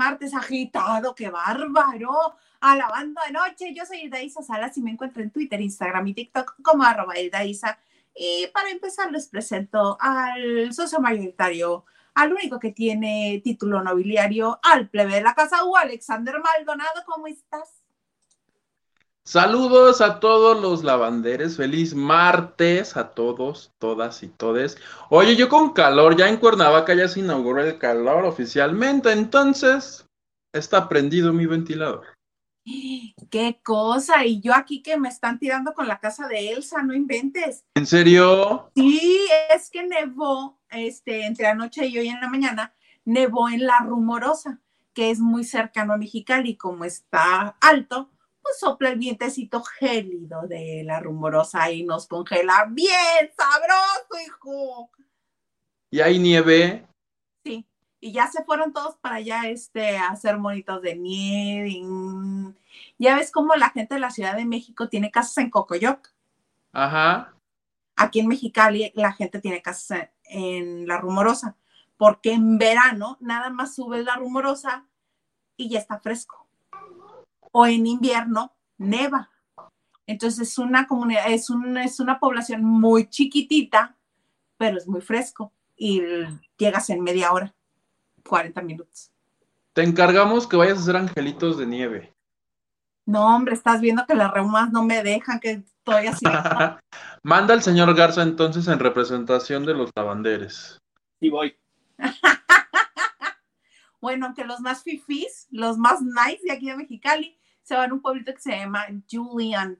martes agitado, qué bárbaro, a la banda de noche. Yo soy Daisa Salas y me encuentro en Twitter, Instagram y TikTok como arroba Daisa. Y para empezar les presento al socio mayoritario, al único que tiene título nobiliario, al plebe de la casa U, Alexander Maldonado. ¿Cómo estás? Saludos a todos los lavanderes, feliz martes a todos, todas y todes. Oye, yo con calor, ya en Cuernavaca ya se inauguró el calor oficialmente, entonces está prendido mi ventilador. Qué cosa, y yo aquí que me están tirando con la casa de Elsa, no inventes. ¿En serio? Sí, es que nevó, este, entre anoche y hoy en la mañana, nevó en La Rumorosa, que es muy cercano a Mexicali, como está alto, sopla el vientecito gélido de la rumorosa y nos congela bien sabroso, hijo. ¿Y hay nieve? Sí, y ya se fueron todos para allá este, a hacer monitos de nieve. Ya ves cómo la gente de la Ciudad de México tiene casas en Cocoyoc. Ajá. Aquí en Mexicali la gente tiene casas en la rumorosa, porque en verano nada más sube la rumorosa y ya está fresco o en invierno neva. Entonces es una comunidad, es, es una población muy chiquitita, pero es muy fresco y llegas en media hora, 40 minutos. Te encargamos que vayas a hacer angelitos de nieve. No, hombre, estás viendo que las reumas no me dejan, que estoy así. Manda al señor Garza entonces en representación de los lavanderes. Y voy. bueno, aunque los más fifís, los más nice de aquí de Mexicali, se van a un pueblito que se llama Julian.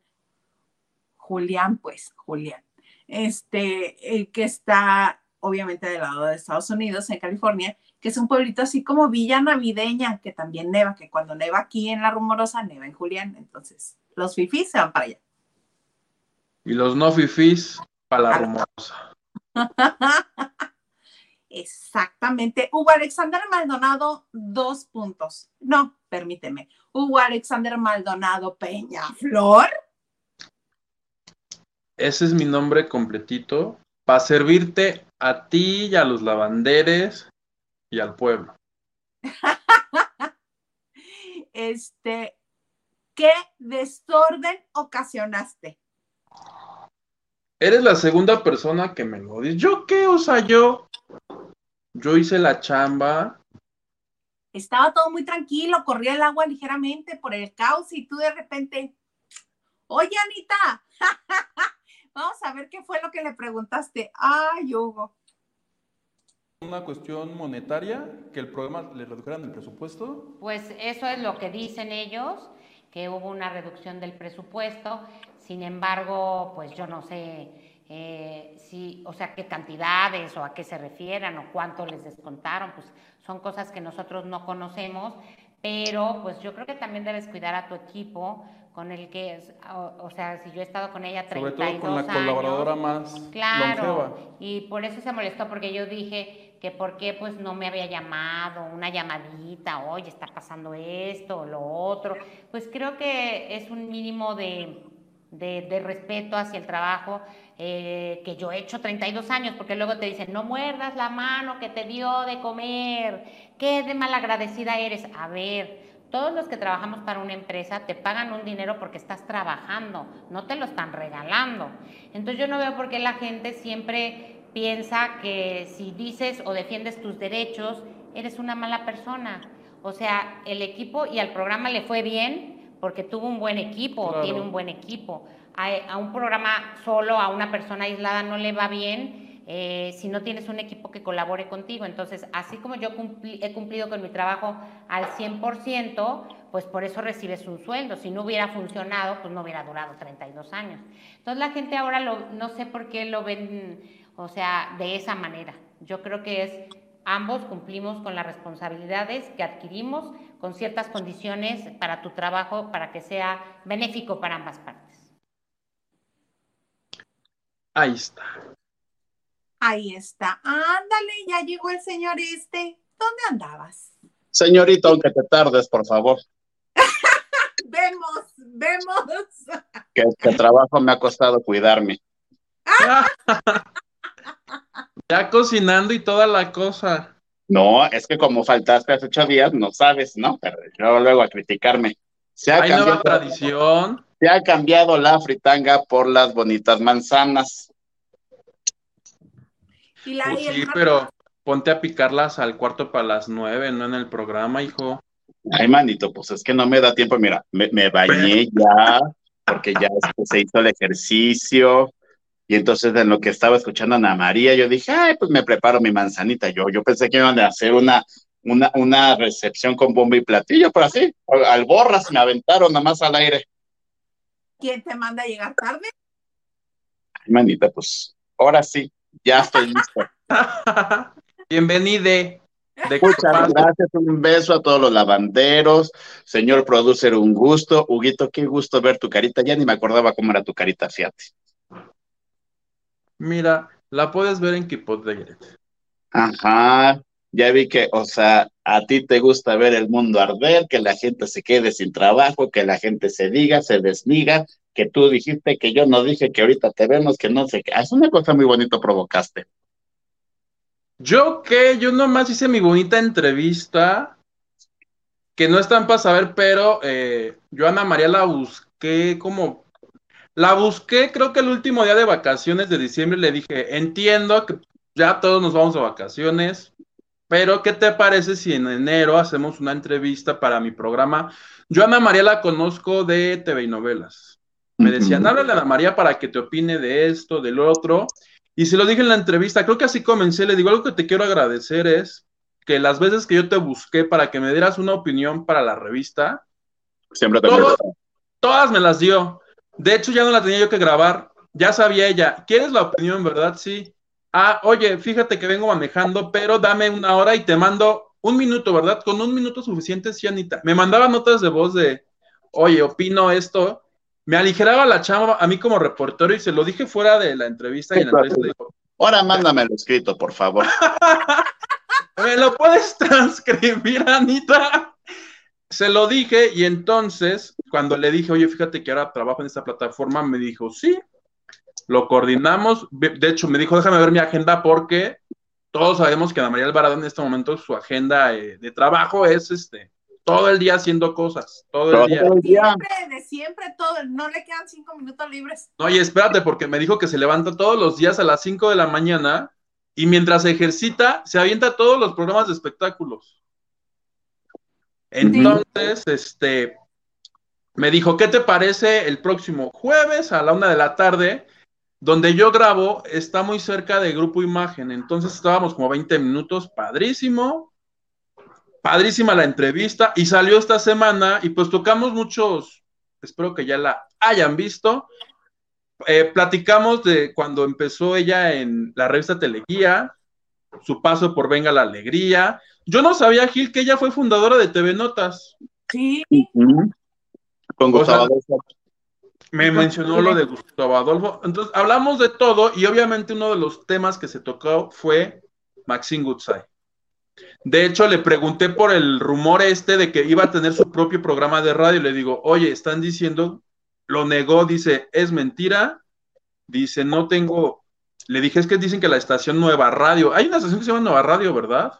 Julián, pues, Julián. Este, el que está obviamente del lado de Estados Unidos, en California, que es un pueblito así como Villa Navideña, que también neva, que cuando neva aquí en La Rumorosa, neva en Julián. Entonces, los fifís se van para allá. Y los no fifís para La Rumorosa. Exactamente. Hugo Alexander Maldonado, dos puntos. No, permíteme. Hugo Alexander Maldonado Peñaflor. Ese es mi nombre completito. Para servirte a ti y a los lavanderes y al pueblo. este, ¿qué desorden ocasionaste? Eres la segunda persona que me lo dice. ¿Yo qué? O sea, yo yo hice la chamba. Estaba todo muy tranquilo, corría el agua ligeramente por el caos y tú de repente, oye Anita, vamos a ver qué fue lo que le preguntaste. Ay, Hugo. Una cuestión monetaria, que el programa le redujeran el presupuesto. Pues eso es lo que dicen ellos, que hubo una reducción del presupuesto. Sin embargo, pues yo no sé eh, si, o sea, qué cantidades o a qué se refieran o cuánto les descontaron, pues son cosas que nosotros no conocemos, pero pues yo creo que también debes cuidar a tu equipo con el que, o, o sea, si yo he estado con ella 32 Sobre todo con la colaboradora más Claro, y por eso se molestó, porque yo dije que por qué pues no me había llamado, una llamadita, oye, está pasando esto o lo otro, pues creo que es un mínimo de de, respeto hacia el trabajo eh, que yo he hecho 32 años, porque luego te dicen, no muerdas la mano que te dio de comer, qué de malagradecida eres. A ver, todos los que trabajamos para una empresa te pagan un dinero porque estás trabajando, no te lo están regalando. Entonces yo no veo por qué la gente siempre piensa que si dices o defiendes tus derechos, eres una mala persona. O sea, el equipo y al programa le fue bien, porque tuvo un buen equipo, o tiene un buen equipo. A, un programa solo, a una persona aislada no le va bien eh, si no tienes un equipo que colabore contigo. Entonces, así como yo he cumplido con mi trabajo al 100%, pues por eso recibes un sueldo. Si no hubiera funcionado, pues no hubiera durado 32 años. Entonces, la gente ahora lo, no sé por qué lo ven, o sea, de esa manera. Yo creo que es ambos cumplimos con las responsabilidades que adquirimos con ciertas condiciones para tu trabajo para que sea benéfico para ambas partes. Ahí está. Ahí está. Ándale, ya llegó el señor este. ¿Dónde andabas? Señorito, aunque te tardes, por favor. vemos, vemos. que, que trabajo me ha costado cuidarme. ya cocinando y toda la cosa. No, es que como faltaste hace ocho días, no sabes, ¿no? Pero luego, luego a criticarme. Se ha, Hay nueva cambiado, tradición. se ha cambiado la fritanga por las bonitas manzanas. Y la, Pues y el sí, pero ponte a picarlas al cuarto para las nueve, no en el programa, hijo. Ay, manito, pues es que no me da tiempo. Mira, me, me bañé ya, porque ya se hizo el ejercicio. Y entonces, en lo que estaba escuchando a Ana María, yo dije, ay, pues me preparo mi manzanita. Yo, yo pensé que iban a hacer una, una, una recepción con bomba y platillo, pero así, al borras me aventaron nada más al aire. ¿Quién te manda a llegar tarde? Ay, manita, pues ahora sí, ya estoy listo. Bienvenide. De Muchas gracias, un beso a todos los lavanderos. Señor producer, un gusto. Huguito, qué gusto ver tu carita. Ya ni me acordaba cómo era tu carita, fíjate. Mira, la puedes ver en Kipot de. Ajá, ya vi que, o sea, a ti te gusta ver el mundo arder, que la gente se quede sin trabajo, que la gente se diga, se desniga, que tú dijiste que yo no dije que ahorita te vemos, que no sé qué. Es una cosa muy bonito provocaste. Yo qué, yo nomás hice mi bonita entrevista, que no están para saber, pero eh, yo a Ana María la busqué como, la busqué creo que el último día de vacaciones de diciembre le dije, entiendo que ya todos nos vamos de vacaciones, pero ¿qué te parece si en enero hacemos una entrevista para mi programa? Yo a Ana María la conozco de TV y novelas. Me decían, háblale a Ana María para que te opine de esto, del otro. Y se lo dije en la entrevista, creo que así comencé, le digo, algo que te quiero agradecer es que las veces que yo te busqué para que me dieras una opinión para la revista, Siempre te todas me las dio. De hecho, ya no la tenía yo que grabar, ya sabía ella, ¿quieres la opinión, verdad? Sí. Ah, oye, fíjate que vengo manejando, pero dame una hora y te mando un minuto, ¿verdad? Con un minuto suficiente, sí, Anita. Me mandaba notas de voz de, oye, opino esto. Me aligeraba la chamba a mí como reportero y se lo dije fuera de la entrevista y en la entrevista le dijo, Ahora mándamelo escrito, por favor. ¿Me lo puedes transcribir, Anita? Se lo dije y entonces, cuando le dije, oye, fíjate que ahora trabajo en esta plataforma, me dijo, sí, lo coordinamos. De hecho, me dijo, déjame ver mi agenda porque todos sabemos que Ana María Alvarado en este momento su agenda eh, de trabajo es este, todo el día haciendo cosas, todo el día. Todo el día. Siempre, de siempre, todo. No le quedan cinco minutos libres. No, y espérate, porque me dijo que se levanta todos los días a las 5 de la mañana y mientras ejercita, se avienta todos los programas de espectáculos. Entonces, este, me dijo, ¿qué te parece el próximo jueves a la una de la tarde? Donde yo grabo está muy cerca de Grupo Imagen, entonces estábamos como 20 minutos, padrísimo, padrísima la entrevista y salió esta semana y pues tocamos muchos, espero que ya la hayan visto, eh, platicamos de cuando empezó ella en la revista Teleguía, su paso por Venga la Alegría. Yo no sabía, Gil, que ella fue fundadora de TV Notas. Sí. Con sea, Gustavo Adolfo. Me mencionó lo de Gustavo Adolfo. Entonces, hablamos de todo y obviamente uno de los temas que se tocó fue Maxine Goodside. De hecho, le pregunté por el rumor este de que iba a tener su propio programa de radio y le digo, oye, están diciendo, lo negó, dice, es mentira, dice, no tengo, le dije, es que dicen que la estación Nueva Radio, hay una estación que se llama Nueva Radio, ¿verdad?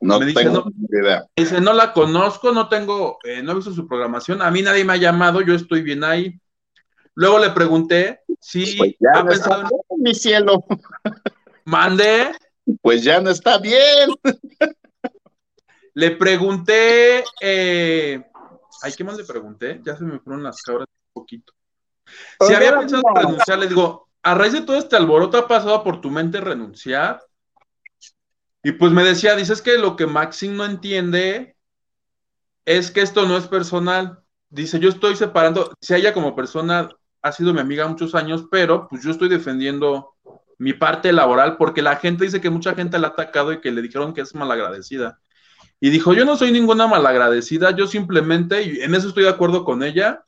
No me dice, tengo no. ni idea. Dice, no la conozco, no tengo, eh, no he visto su programación, a mí nadie me ha llamado, yo estoy bien ahí. Luego le pregunté si Pues ya ha no está pensado en mi cielo. Mandé, Pues ya no está bien. le pregunté, eh, ay, ¿qué más le pregunté? Ya se me fueron las cabras un poquito. Si había pensado en renunciar, le digo, a raíz de todo este alboroto ha pasado por tu mente renunciar. Y pues me decía, dices que lo que Maxine no entiende es que esto no es personal. Dice, yo estoy separando, si ella como persona ha sido mi amiga muchos años, pero pues yo estoy defendiendo mi parte laboral porque la gente dice que mucha gente la ha atacado y que le dijeron que es malagradecida. Y dijo, yo no soy ninguna malagradecida, yo simplemente, y en eso estoy de acuerdo con ella,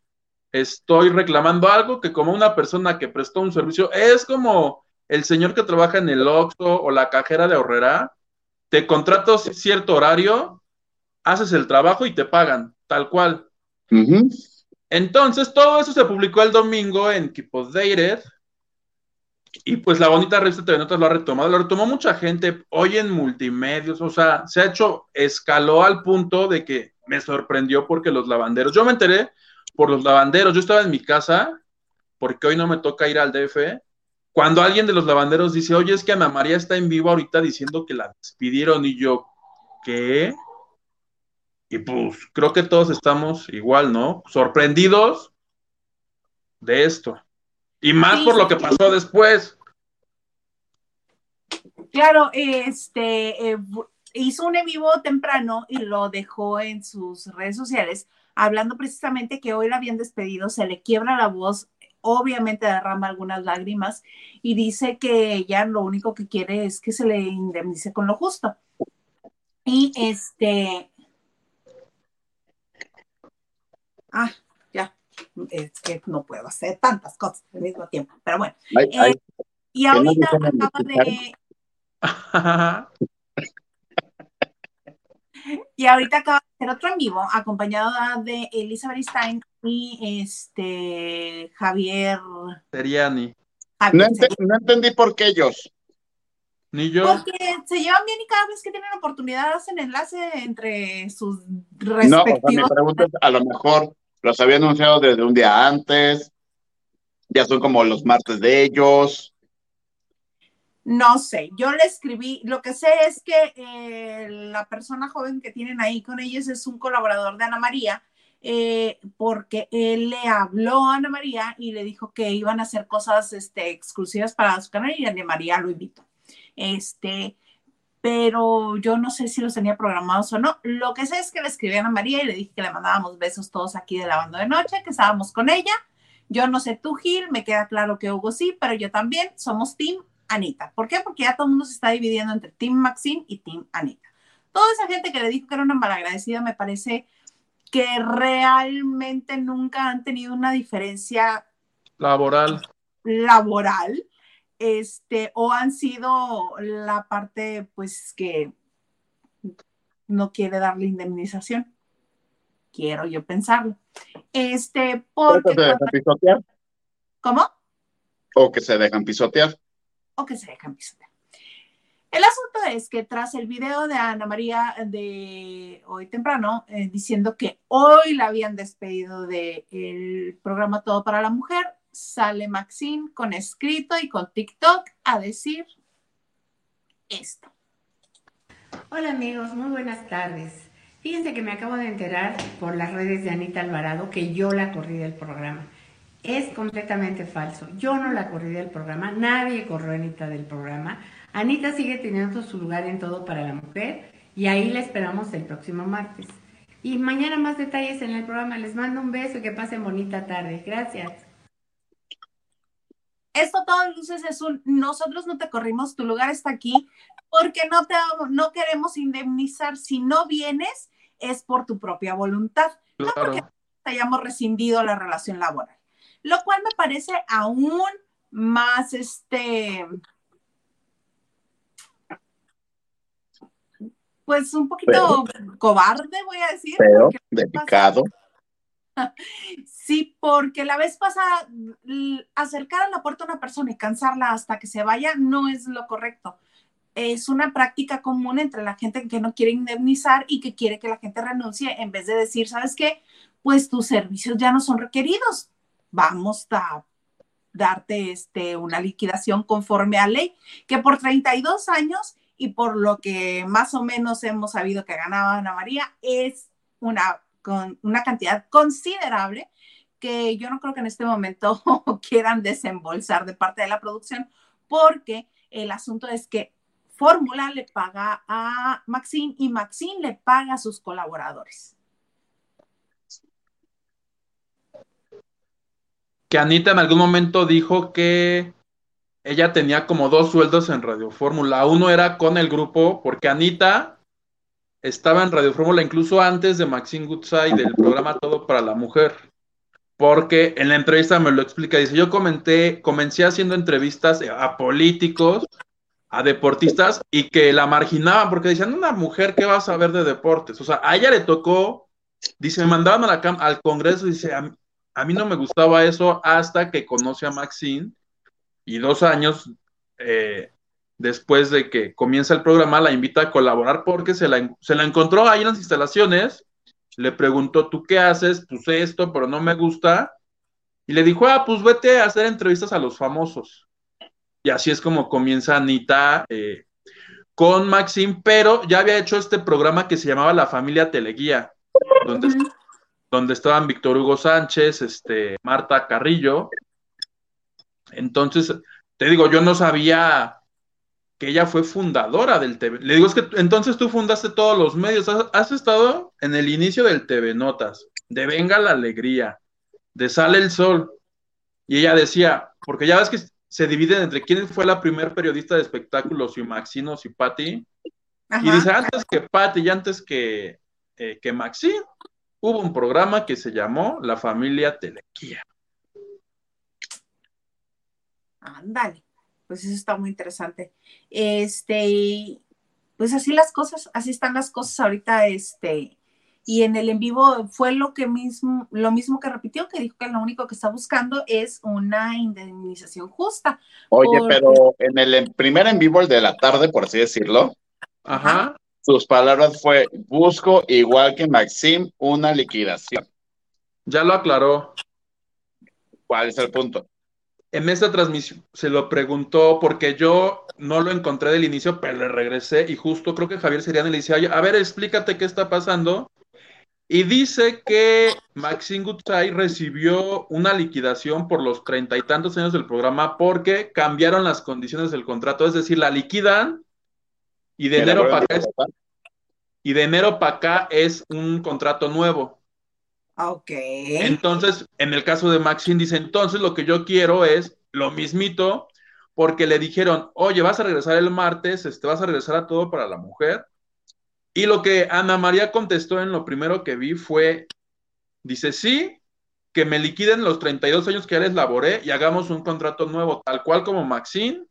estoy reclamando algo que como una persona que prestó un servicio, es como el señor que trabaja en el Oxxo o la cajera de ahorrera, te contrato cierto horario, haces el trabajo y te pagan, tal cual. Ujú. Entonces, todo eso se publicó el domingo en Updated. y pues la bonita revista TV Notas lo ha retomado, lo retomó mucha gente hoy en multimedios, o sea, se ha hecho, escaló al punto de que me sorprendió porque los lavanderos, yo me enteré por los lavanderos, yo estaba en mi casa, porque hoy no me toca ir al DF, cuando alguien de los lavanderos dice, oye, es que Ana María está en vivo ahorita diciendo que la despidieron y yo, ¿qué? Y pues creo que todos estamos igual, ¿no? Sorprendidos de esto. Y más por lo que pasó después. Claro, este eh, hizo un en vivo temprano y lo dejó en sus redes sociales, hablando precisamente que hoy la habían despedido, se le quiebra la voz, obviamente derrama algunas lágrimas y dice que ella lo único que quiere es que se le indemnice con lo justo. Y este. Ah, ya. Es que no puedo hacer tantas cosas al mismo tiempo. Pero bueno. Eh, y ahorita acaba de. y ahorita acaba de hacer otro en vivo, acompañado de Elizabeth Stein y este Javier. Seriani. no, entendí por qué ellos. Ni yo. Porque se llevan bien y cada vez que tienen oportunidad hacen enlace entre sus respectivos. No, mi pregunta a lo mejor los había anunciado desde un día antes, ya son como los martes de ellos. No sé, yo le escribí, lo que sé es que eh, la persona joven que tienen ahí con ellos es un colaborador de Ana María, eh, porque él le habló a Ana María y le dijo que iban a hacer cosas este, exclusivas para su canal y Ana María lo invitó. Este, pero yo no sé si los tenía programados o no. Lo que sé es que le escribí a Ana María y le dije que le mandábamos besos todos aquí de la banda de noche, que estábamos con ella. Yo no sé tú, Gil, me queda claro que Hugo sí, pero yo también somos Team Anita. ¿Por qué? Porque ya todo el mundo se está dividiendo entre Team Maxine y Team Anita. Toda esa gente que le dijo que era una malagradecida me parece que realmente nunca han tenido una diferencia laboral. Laboral este, o han sido la parte, pues, que no quiere darle indemnización. Quiero yo pensarlo. Este, porque... ¿O que se dejan pisotear? ¿Cómo? O que se dejan pisotear. O que se dejan pisotear. El asunto es que tras el video de Ana María de hoy temprano, eh, diciendo que hoy la habían despedido del programa Todo para la Mujer, sale Maxine con escrito y con TikTok a decir esto. Hola amigos, muy buenas tardes. Fíjense que me acabo de enterar por las redes de Anita Alvarado que yo la corrí del programa. Es completamente falso. Yo no la corrí del programa, nadie corrió a Anita del programa. Anita sigue teniendo su lugar en todo para la mujer y ahí la esperamos el próximo martes. Y mañana más detalles en el programa. Les mando un beso y que pasen bonita tarde. Gracias. Esto todas luces es un, nosotros no te corrimos, tu lugar está aquí, porque no te no queremos indemnizar. Si no vienes, es por tu propia voluntad, no porque hayamos rescindido la relación laboral. Lo cual me parece aún más este pues un poquito cobarde, voy a decir. Pero delicado. Sí, porque la vez pasada, acercar a la puerta a una persona y cansarla hasta que se vaya no es lo correcto. Es una práctica común entre la gente que no quiere indemnizar y que quiere que la gente renuncie en vez de decir, ¿sabes qué? Pues tus servicios ya no son requeridos. Vamos a darte este, una liquidación conforme a ley, que por 32 años y por lo que más o menos hemos sabido que ganaba Ana María, es una con una cantidad considerable que yo no creo que en este momento quieran desembolsar de parte de la producción, porque el asunto es que Fórmula le paga a Maxine y Maxine le paga a sus colaboradores. Que Anita en algún momento dijo que ella tenía como dos sueldos en Radio Fórmula. Uno era con el grupo, porque Anita estaba en Radio Fórmula incluso antes de Maxine Goodside del programa Todo para la Mujer. Porque en la entrevista me lo explica, dice, yo comenté, comencé haciendo entrevistas a políticos, a deportistas, y que la marginaban, porque decían, una mujer, ¿qué va a saber de deportes? O sea, a ella le tocó, dice, me mandaban a la al Congreso, dice, a, a mí no me gustaba eso hasta que conoce a Maxine, y dos años eh, después de que comienza el programa, la invita a colaborar porque se la, se la encontró ahí en las instalaciones, le preguntó, ¿tú qué haces? Pues esto, pero no me gusta. Y le dijo, ah, pues vete a hacer entrevistas a los famosos. Y así es como comienza Anita eh, con Maxim, pero ya había hecho este programa que se llamaba La Familia Teleguía, donde, donde estaban Víctor Hugo Sánchez, este, Marta Carrillo. Entonces, te digo, yo no sabía que ella fue fundadora del TV. Le digo, es que entonces tú fundaste todos los medios, has, estado en el inicio del TV Notas, de Venga la Alegría, de Sale el Sol. Y ella decía, porque ya ves que se dividen entre quién fue la primer periodista de espectáculos, y Maxino y Patti. Y dice, antes que Patti y antes que, eh, que Maxi, hubo un programa que se llamó La Familia Telequía. Ándale pues eso está muy interesante. Este, pues así las cosas, así están las cosas ahorita, este, y en el en vivo fue lo que mismo, lo mismo que repitió, que dijo que lo único que está buscando es una indemnización justa. Oye, pero en el primer en vivo, el de la tarde, por así decirlo, Ajá. sus palabras fue, busco igual que Maxim una liquidación. Ya lo aclaró. ¿Cuál es el punto? En esta transmisión se lo preguntó porque yo no lo encontré del inicio, pero le regresé y justo creo que Javier Seriani le dice, a ver, explícate qué está pasando. Y dice que Maxine Gutsai recibió una liquidación por los treinta y tantos años del programa porque cambiaron las condiciones del contrato, es decir, la liquidan y de enero para acá y de enero para acá es un contrato nuevo. Ok. Entonces, en el caso de Maxine, dice, entonces lo que yo quiero es lo mismito, porque le dijeron, oye, vas a regresar el martes, este, vas a regresar a todo para la mujer. Y lo que Ana María contestó en lo primero que vi fue, dice, sí, que me liquiden los 32 años que ya les laboré y hagamos un contrato nuevo, tal cual como Maxine.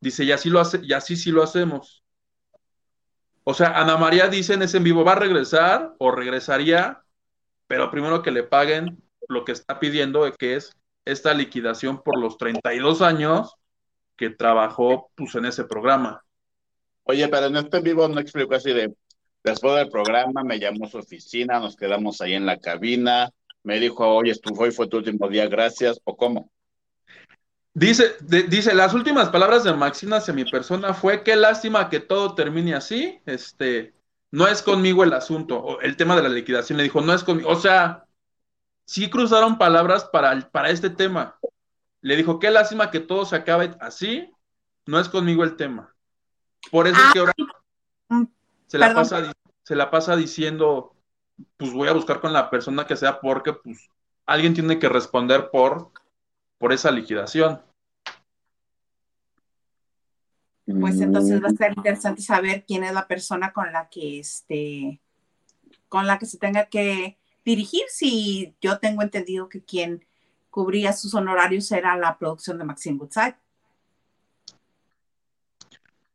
Dice, y así, lo hace, y así sí lo hacemos. O sea, Ana María dice en ese en vivo, va a regresar o regresaría pero primero que le paguen lo que está pidiendo, que es esta liquidación por los 32 años que trabajó pues, en ese programa. Oye, pero en este vivo no explicó así de, después del programa me llamó a su oficina, nos quedamos ahí en la cabina, me dijo, oye, tu hoy fue tu último día, gracias, o cómo. Dice, dice, las últimas palabras de Maxina hacia mi persona fue, qué lástima que todo termine así, este, no es conmigo el asunto, el tema de la liquidación, le dijo, no es conmigo, o sea, sí cruzaron palabras para, para este tema. Le dijo, qué lástima que todo se acabe así, no es conmigo el tema. Por eso es que ahora mm, se la, pasa, se la pasa diciendo, pues voy a buscar con la persona que sea porque pues alguien tiene que responder por, por esa liquidación pues entonces va a ser interesante saber quién es la persona con la que este, con la que se tenga que dirigir. Si yo tengo entendido que quien cubría sus honorarios era la producción de Maxine Woodside.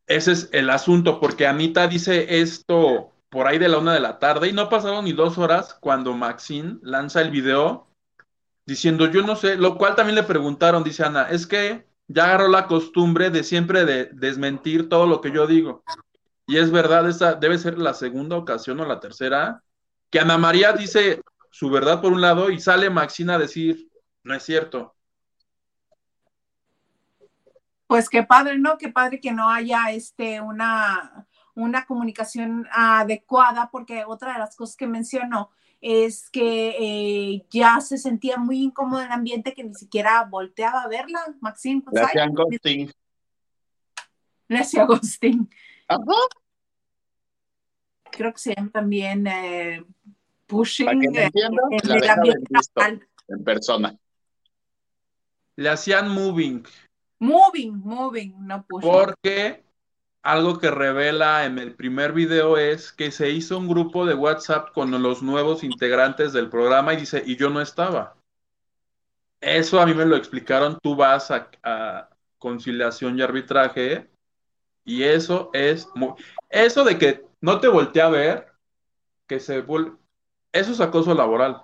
Ese es el asunto, porque Anita dice esto por ahí de la una de la tarde y no pasaron ni dos horas cuando Maxine lanza el video diciendo yo no sé, lo cual también le preguntaron, dice Ana, es que ya agarró la costumbre de siempre de desmentir todo lo que yo digo. Y es verdad, esa debe ser la segunda ocasión o la tercera, que Ana María dice su verdad por un lado y sale Maxina a decir, no es cierto. Pues qué padre, ¿no? Qué padre que no haya este una, una comunicación adecuada, porque otra de las cosas que mencionó es que eh, ya se sentía muy incómodo en el ambiente que ni siquiera volteaba a verla, Maxine. Pues, le hacían ghosting. Le hacía ghosting. Creo que se llama también eh, pushing eh, en persona. Le hacían moving. Moving, moving, no pushing. Porque algo que revela en el primer video es que se hizo un grupo de WhatsApp con los nuevos integrantes del programa y dice, y yo no estaba. Eso a mí me lo explicaron, tú vas a, conciliación y arbitraje y eso es. Eso de que no te volteé a ver, que se... Eso es acoso laboral.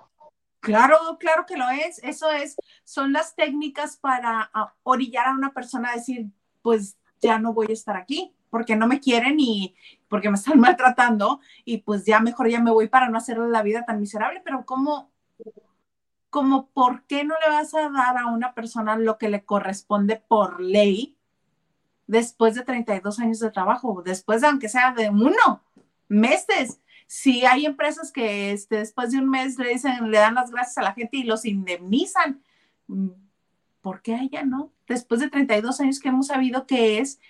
Claro, claro que lo es. Eso es, son las técnicas para ah, orillar a una persona a decir, pues ya no voy a estar aquí porque no me quieren y porque me están maltratando y pues ya mejor ya me voy para no hacerle la vida tan miserable. Pero ¿cómo, como por qué no le vas a dar a una persona lo que le corresponde por ley después de 32 años de trabajo, después de aunque sea de uno, meses? Si hay empresas que este, después de un mes le dicen, le dan las gracias a la gente y los indemnizan, ¿por qué ella no? Después de 32 años que hemos sabido que es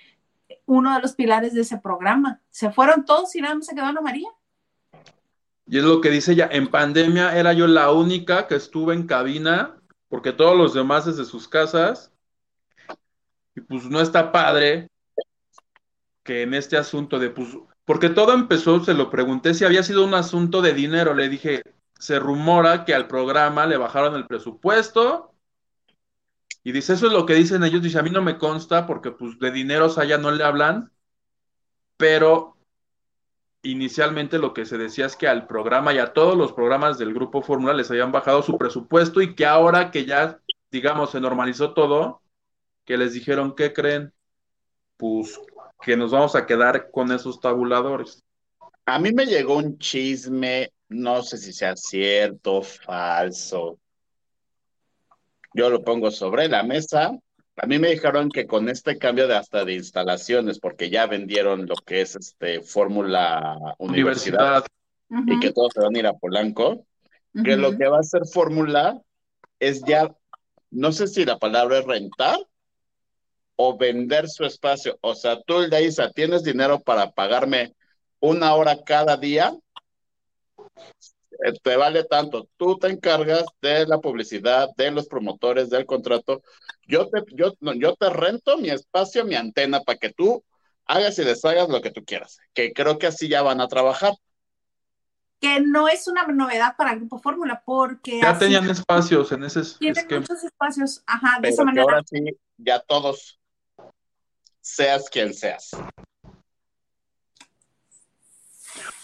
uno de los pilares de ese programa. Se fueron todos y nada más se quedó Ana María. Y es lo que dice ella, en pandemia era yo la única que estuve en cabina, porque todos los demás desde sus casas, y pues no está padre que en este asunto de, pues, porque todo empezó, se lo pregunté si había sido un asunto de dinero, le dije, se rumora que al programa le bajaron el presupuesto, y dice, eso es lo que dicen ellos, dice, a mí no me consta porque pues de dinero a ya no le hablan, pero inicialmente lo que se decía es que al programa y a todos los programas del Grupo Fórmula les habían bajado su presupuesto y que ahora que ya, digamos, se normalizó todo, que les dijeron, ¿qué creen? Pues que nos vamos a quedar con esos tabuladores. A mí me llegó un chisme, no sé si sea cierto, falso, yo lo pongo sobre la mesa. A mí me dijeron que con este cambio de hasta de instalaciones, porque ya vendieron lo que es este Fórmula Universidad, y que todos se van a ir a Polanco, que lo que va a hacer Fórmula es ya, no sé si la palabra es rentar o vender su espacio. O sea, tú, Isa, ¿tienes dinero para pagarme una hora cada día? Eh, te vale tanto. Tú te encargas de la publicidad, de los promotores, del contrato. Yo te, yo, yo te rento mi espacio, mi antena, para que tú hagas y deshagas lo que tú quieras. Que creo que así ya van a trabajar. Que no es una novedad para el Grupo Fórmula, porque. Ya tenían espacios en ese. Tienen muchos espacios, ajá, de esa manera. Ahora sí, ya todos, seas quien seas.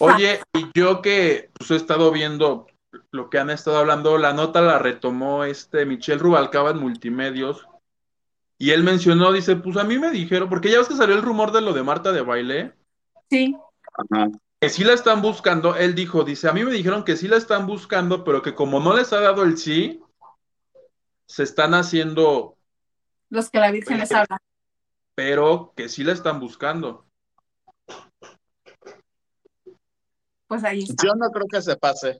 Oye, y yo que pues, he estado viendo lo que han estado hablando, la nota la retomó este Michel Rubalcaba en Multimedios, y él mencionó, dice, pues a mí me dijeron, porque ya ves que salió el rumor de lo de Marta de baile. Sí. Que sí la están buscando, él dijo, dice, a mí me dijeron que sí la están buscando, pero que como no les ha dado el sí, se están haciendo... Los que la Virgen les habla. Pero que sí la están buscando. Pues ahí está. Yo no creo que se pase.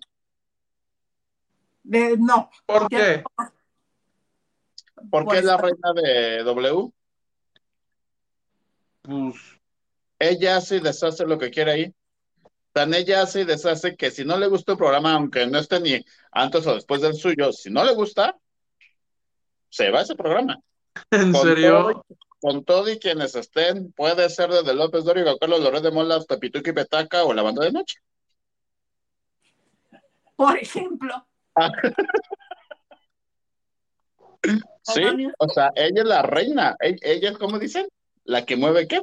no. ¿Por qué? ¿Por qué es la pues, reina de W? Pues ella hace y deshace lo que quiere ahí. Tan ella hace y deshace que si no le gusta el programa, aunque no esté ni antes o después del suyo, si no le gusta, se va ese programa. ¿En serio? con todo y quienes estén, puede ser desde López Dóriga, Carlos Loret de Mola hasta Pituque Petaca o la banda de noche por ejemplo. sí, o sea, ella es la reina. E-, ella es, como dicen? La que mueve qué?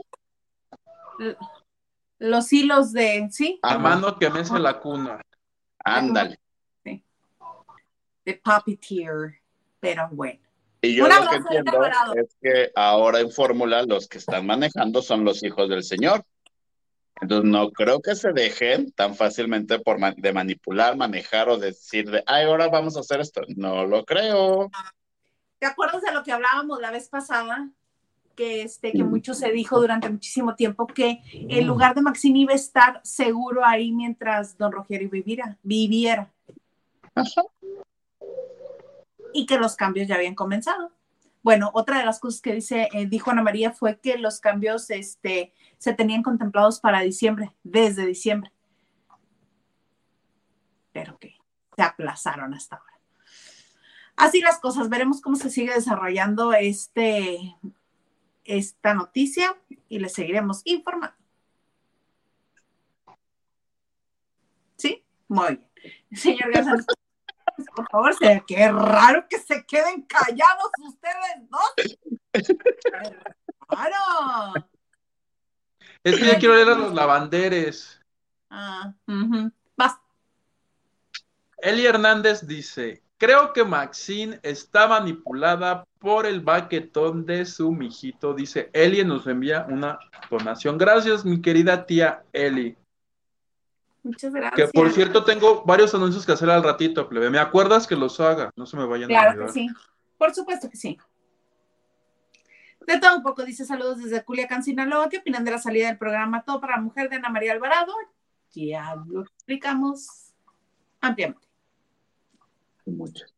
Los hilos de, sí. A mano que mece la cuna. Ándale. Sí. De puppeteer, pero bueno. Y yo lo que entiendo es que ahora en Fórmula los que están manejando son los hijos del Señor. Entonces no creo que se dejen tan fácilmente por de manipular, manejar o decir de, ay, ahora vamos a hacer esto. No lo creo. ¿Te acuerdas de lo que hablábamos la vez pasada? Que, este, que mucho se dijo durante muchísimo tiempo que el lugar de Maxine iba a estar seguro ahí mientras don Rogerio viviera. viviera. Y que los cambios ya habían comenzado. Bueno, otra de las cosas que dice, eh, dijo Ana María fue que los cambios este, se tenían contemplados para diciembre, desde diciembre. Pero que se aplazaron hasta ahora. Así las cosas, veremos cómo se sigue desarrollando este, esta noticia y le seguiremos informando. ¿Sí? Muy bien. Señor Garza, por favor, qué raro que se queden callados ustedes dos. ¡Claro! Es que yo quiero leer a los lavanderes. Ah, uh Eli Hernández dice, creo que Maxine está manipulada por el baquetón de su mijito. Dice, Eli nos envía una donación. Gracias, mi querida tía Eli. Muchas gracias. Que por cierto, tengo varios anuncios que hacer al ratito, plebe. ¿Me acuerdas que los haga? No se me vayan a Claro que sí. Por supuesto que sí. De todo un poco, dice saludos desde Culiacán, Sinaloa. ¿Qué opinan de la salida del programa Todo para la Mujer de Ana María Alvarado? Ya lo explicamos ampliamente. Muchos.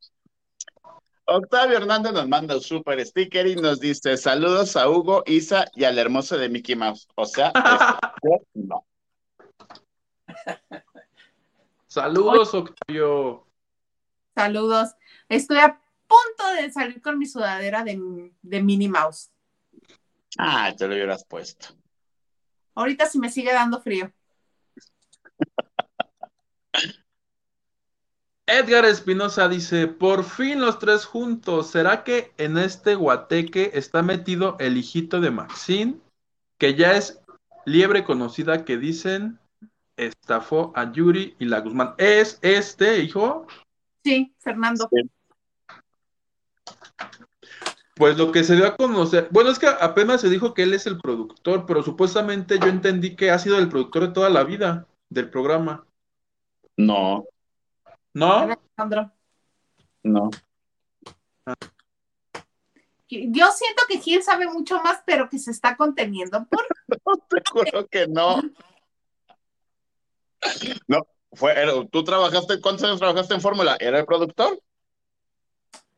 Octavio Hernández nos manda un super sticker y nos dice saludos a Hugo, Isa y al hermoso de Mickey Mouse. O sea, es- no. Saludos, Octavio. Saludos. Estoy a punto de salir con mi sudadera de, de Minnie Mouse. Ah, te lo hubieras puesto. Ahorita si me sigue dando frío. Edgar Espinosa dice, por fin los tres juntos. ¿Será que en este guateque está metido el hijito de Maxine? Que ya es liebre conocida que dicen estafó a Yuri y la Guzmán. ¿Es este hijo? Sí, Fernando. Pues lo que se dio a conocer, bueno, es que apenas se dijo que él es el productor, pero supuestamente yo entendí que ha sido el productor de toda la vida del programa, No, ¿no? Alejandro. no. Yo siento que Gil sabe mucho más, pero que se está conteniendo. Por... Te juro que no. No, fue, era- tú trabajaste, ¿cuántos años trabajaste en Fórmula? ¿Era el productor?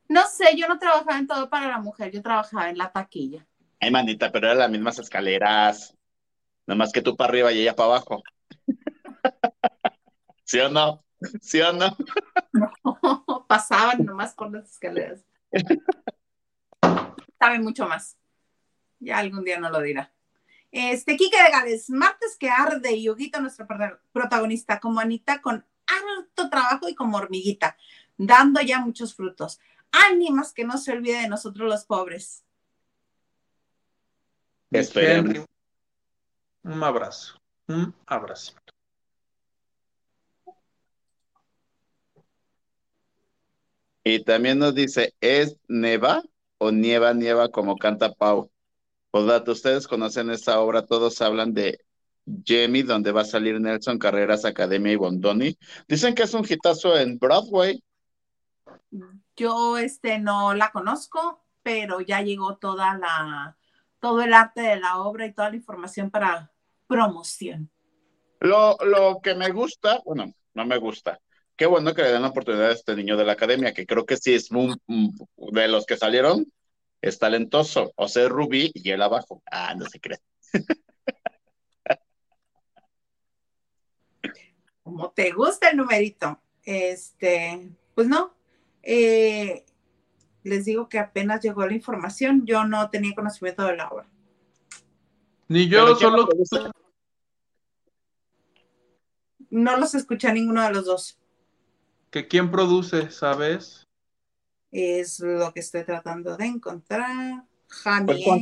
No sé, yo no trabajaba en todo para la mujer, yo trabajaba en la taquilla. Ay, manita, pero eran las mismas escaleras. Nomás que tú para arriba y ella para abajo. ¿Sí o no? ¿Sí o no? Pasaban nomás por las escaleras. Sabe mucho más. Ya algún día no lo dirá. Este, Quique de Gales, martes que arde y Huguito, nuestro prota- protagonista, como Anita, con harto trabajo y como hormiguita, dando ya muchos frutos. Ánimas que no se olvide de nosotros los pobres. Esperemos. Henry, Un abrazo, un abrazo. Y también nos dice, ¿es neva o nieva, nieva como canta Pau? Ustedes conocen esta obra, todos hablan de Jamie, donde va a salir Nelson Carreras, Academia y Bondoni. Dicen que es un hitazo en Broadway. Yo este no la conozco, pero ya llegó toda la todo el arte de la obra y toda la información para promoción. Lo, lo que me gusta, bueno, no me gusta. Qué bueno que le den la oportunidad a este niño de la academia, que creo que sí es un- de los que salieron, es talentoso. O sea, es Rubí y él abajo. Ah, no se cree. Como te gusta el numerito. Este, pues no. Eh, les digo que apenas llegó la información, yo no tenía conocimiento de la obra. Ni yo, Pero ¿quién solo? No los escuché a ninguno de los dos. que quién produce, ¿sabes? Es lo que estoy tratando de encontrar.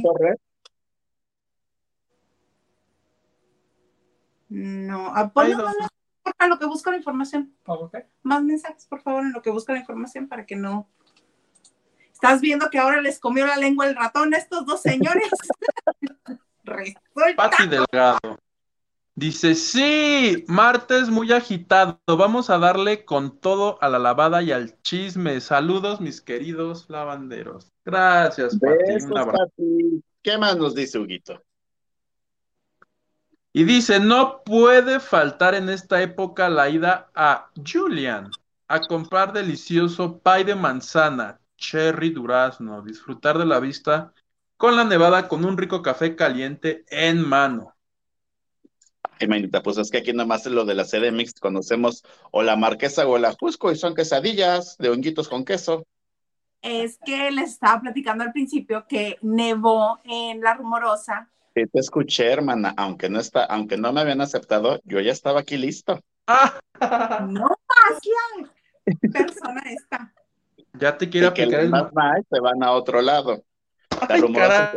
Torres. No, ah, porfa, en lo que busco la información. Ok. Más mensajes, por favor, en lo que busco la información para que no. ¿Estás viendo que ahora les comió la lengua el ratón a estos dos señores? Resulta. Pati Delgado. Dice, sí, martes muy agitado. Vamos a darle con todo a la lavada y al chisme. Saludos, mis queridos lavanderos. Gracias, Pati. Un abrazo. Pati. ¿Qué más nos dice Huguito? Y dice, no puede faltar en esta época la ida a Julian a comprar delicioso pie de manzana, cherry durazno, disfrutar de la vista con la nevada con un rico café caliente en mano. Ay, manita, pues es que aquí nomás es lo de la CDMX conocemos o la marquesa o la Jusco y son quesadillas de honguitos con queso. Es que les estaba platicando al principio que nevó en La Rumorosa. Sí, te escuché, hermana, aunque no está, aunque no me habían aceptado, yo ya estaba aquí listo. ¡Ah! No más la persona esta. Ya te quiero Y que el... más nice se van a otro lado. La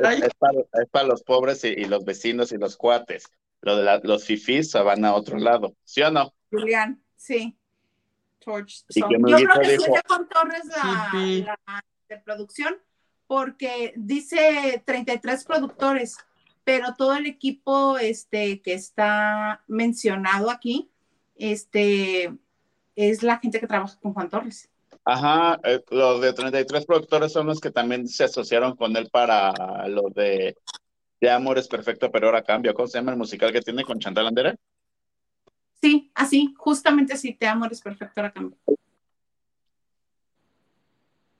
¡Ay, es, es para, es para los pobres y, y los vecinos y los cuates. Lo de la- los fifís se van a otro lado. ¿Sí o no? Julián, sí. Torch ¿Y Song. qué Yo creo que sí dijo? es de Juan Torres la, Hippie. la de producción, porque dice 33 productores, pero todo el equipo este, que está mencionado aquí este, es la gente que trabaja con Juan Torres. Ajá, eh, los de 33 productores son los que también se asociaron con él para lo de De Amor es Perfecto, pero ahora cambio. ¿Cómo se llama el musical que tiene con Chantal Andere? Sí, así, justamente así, te amo, eres perfecto, ahora cambio.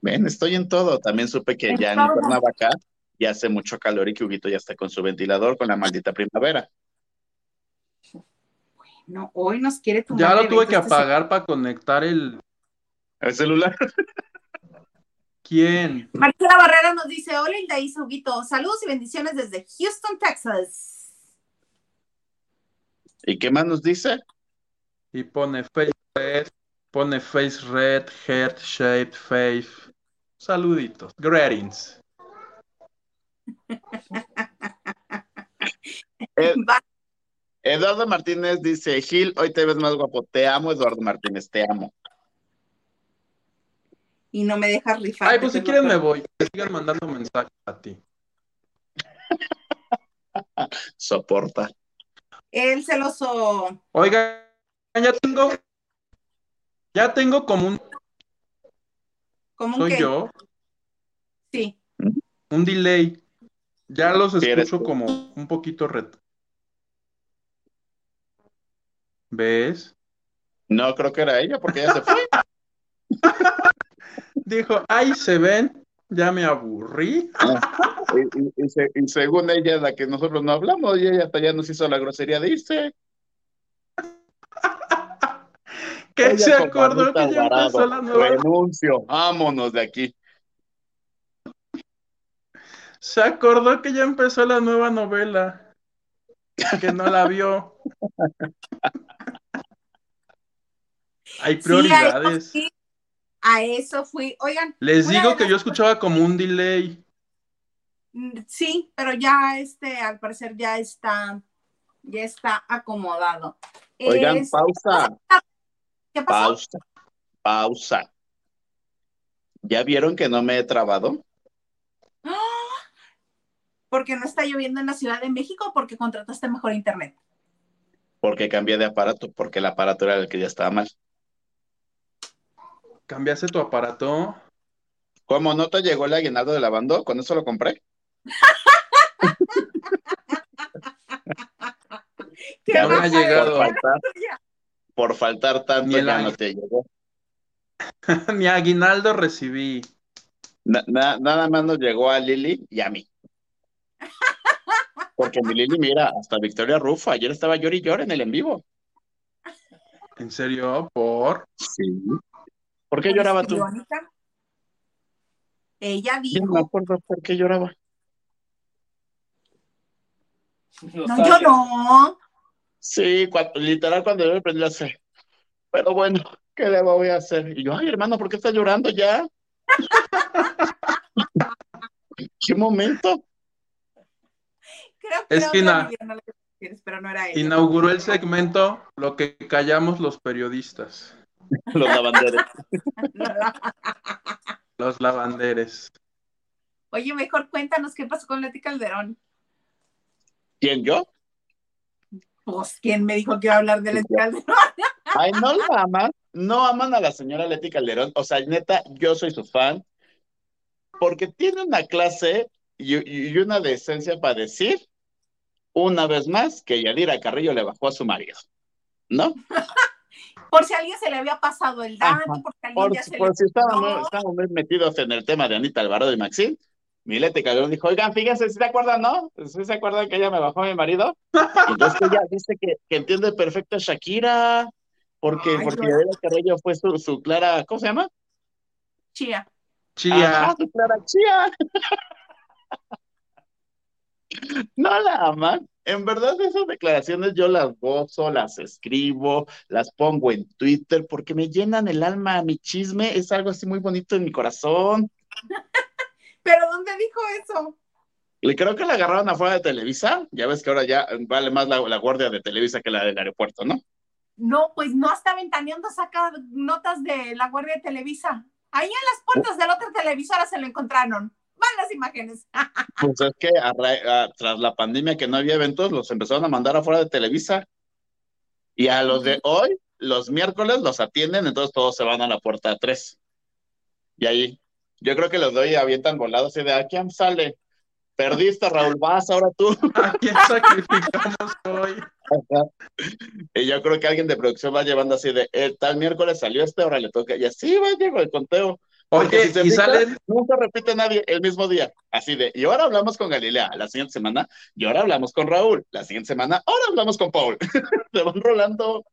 Ven, estoy en todo. También supe que En ya en todo. Cuernavaca ya hace mucho calor y que Huguito ya está con su ventilador con la maldita primavera. No, hoy nos quiere tumbar Ya lo tuve que este apagar para conectar el. ¿El celular? ¿Quién? Marcela Barrera nos dice, hola Hilda y Huguito, saludos y bendiciones desde Houston, Texas. ¿Y qué más nos dice? Y pone face red, pone face red, heart shaped face. Saluditos. Greetings. Eh, Eduardo Martínez dice, Gil, hoy te ves más guapo. Te amo, Eduardo Martínez, te amo. Y no me dejas rifar. Ay, pues si quieren me voy. Que sigan mandando mensajes a ti. Soporta. El celoso. Oiga, ya tengo. Ya tengo como un. ¿Cómo Soy yo. Sí. Un delay. Ya los escucho como un poquito reto. ¿Ves? No, creo que era ella porque ella se fue. Dijo, ay, se ven, ya me aburrí. Y, y- y se- y según ella la que nosotros no hablamos y ella hasta ya nos hizo la grosería de irse. Que Ella se acordó que ya empezó la nueva. Renuncio, vámonos de aquí. Se acordó que ya empezó la nueva novela. Que no la vio. Hay Sí, prioridades. fui. A eso fui. Oigan. Les digo que las- yo escuchaba como un delay. Mm, Sí, pero ya este, al parecer ya está, ya está acomodado. Oigan, Es- pausa, ¿Qué pasó? pausa, pausa. ¿Ya vieron que no me he trabado? ¡Ah! Porque no está lloviendo en la Ciudad de México o porque contrataste mejor internet. Porque cambié de aparato, porque el aparato era el que ya estaba mal. Cambiaste tu aparato. ¿Cómo no te llegó el aguinaldo de lavando? ¿Con eso lo compré? ¿Qué No me ha baja de llegado. la Faltar, por faltar tanto Ni el ya no te llegó. Mi aguinaldo recibí. Na- na- nada más nos llegó a Lili y a mí. Porque mi Lili, mira, hasta Victoria Rufo, ayer estaba llori y llora en el en vivo. ¿En serio? ¿Por? Sí. ¿Por qué lloraba tú? Ella Yo no me dijo, acuerdo por qué lloraba. no, yo no. Sí, literal cuando yo me prendí fe. Pero bueno, ¿qué le voy a hacer? Y yo, ay, hermano, ¿por qué estás llorando ya? ¿Qué momento? Creo que Es que quieres, pero no era ella. Inauguró el segmento Lo que callamos los periodistas, Los lavanderos. los lavanderes. Oye, mejor cuéntanos qué pasó con Leti Calderón. ¿Quién, yo? Pues, ¿quién me dijo que iba a hablar de Leti Calderón? Ay, no la aman, no aman a la señora Leti Calderón. O sea, neta, yo soy su fan. Porque tiene una clase y, y una decencia para decir, una vez más, que Yadira Carrillo le bajó a su marido. ¿No? Por si a alguien se le había pasado el dato, Ajá. a alguien Por, ya se por le si estábamos, metidos en el tema de Anita Alvarado y Maxine, mi Leti Calderón dijo, oigan, fíjense, ¿sí se acuerdan, no? ¿Sí se acuerdan que ella me bajó a mi marido? Y entonces ella dice que, que entiende perfecto a Shakira, porque, Ay, porque Yadira Carrillo fue su, su clara, ¿cómo se llama? Chía. Chía. Ajá, su clara chía. No la aman. En verdad esas declaraciones yo las gozo, las escribo, las pongo en Twitter porque me llenan el alma. Mi chisme es algo así muy bonito en mi corazón. ¿Pero dónde dijo eso? Y creo que la agarraron afuera de Televisa. Ya ves que ahora ya vale más la, la guardia de Televisa que la del aeropuerto, ¿no? No, pues no está ventaneando, saca notas de la Guardia de Televisa. Ahí en las puertas de la otra televisora se lo encontraron. Van las imágenes. Pues es que a ra- a- tras la pandemia que no había eventos, los empezaron a mandar afuera de Televisa. Y a los de hoy, los miércoles, los atienden, entonces todos se van a la puerta 3. Y ahí, yo creo que los de hoy avientan volados y de, ¿a quién sale? Perdiste, Raúl, vas ahora tú. ¿A quién sacrificamos hoy? Y yo creo que alguien de producción va llevando así de, el tal miércoles salió este, ahora le toca. Y así va, llegó el conteo. Porque Oye, si se y fijan, salen, se repite nadie el mismo día. Así de, y ahora hablamos con Galilea la siguiente semana, y ahora hablamos con Raúl la siguiente semana, ahora hablamos con Paul. se van rolando.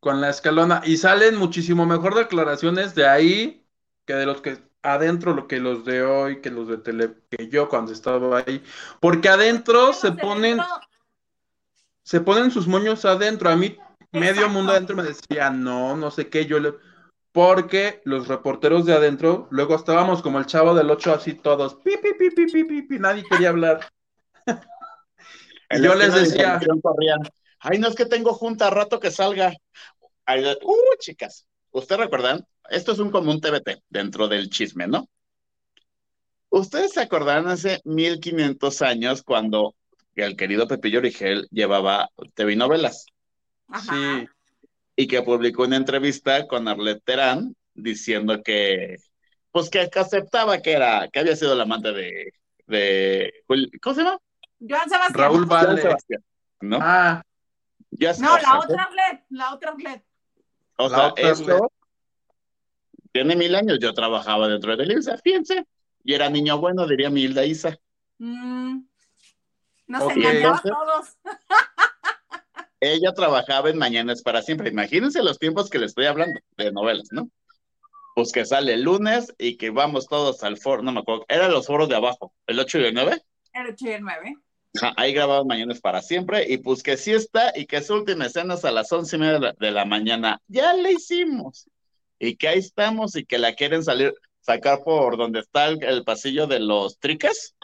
con la escalona y salen muchísimo mejor declaraciones de ahí que de los que adentro, lo que los de hoy, que los de tele, que yo cuando estaba ahí, porque adentro se ponen, se ponen sus moños adentro. A mí medio mundo adentro me decía, no, no sé qué, yo le, porque los reporteros de adentro, luego estábamos como el chavo del 8 así todos, pi, pi, pi, pi, pi, pi, pi, nadie quería hablar. Y yo les decía, ay, no es que tengo junta a rato que salga. Uh, chicas, ¿ustedes recuerdan? Esto es un común TBT dentro del chisme, ¿no? ¿Ustedes se acordan hace 1500 años cuando el querido Pepillo Origel llevaba TV novelas? Ajá. sí, y que publicó una entrevista con Arlette Terán diciendo que, pues que, que aceptaba que era, que había sido la amante de, de ¿cómo se llama? Joan Sebastián. Raúl. Sebastián, ¿no? Ah, Ya No, la otra Arlet, la otra Arlet. O La sea, otra esto Arlette. tiene mil años, yo trabajaba dentro de Televisa, fíjense, y era niño bueno, diría mi Hilda Isa. Mm, Nos Ok. engañaba a todos. Ella trabajaba en Mañanas para siempre. Imagínense los tiempos que le estoy hablando de novelas, ¿no? Pues que sale el lunes y que vamos todos al foro, no me acuerdo, eran los foros de abajo, el 8 y el 9. El 8 y el 9. Ajá, ahí grababan Mañanas para siempre y pues que sí está y que su última escena es a las once y media de la, de la mañana. Ya le hicimos. Y que ahí estamos y que la quieren salir, sacar por donde está el, el pasillo de los triques.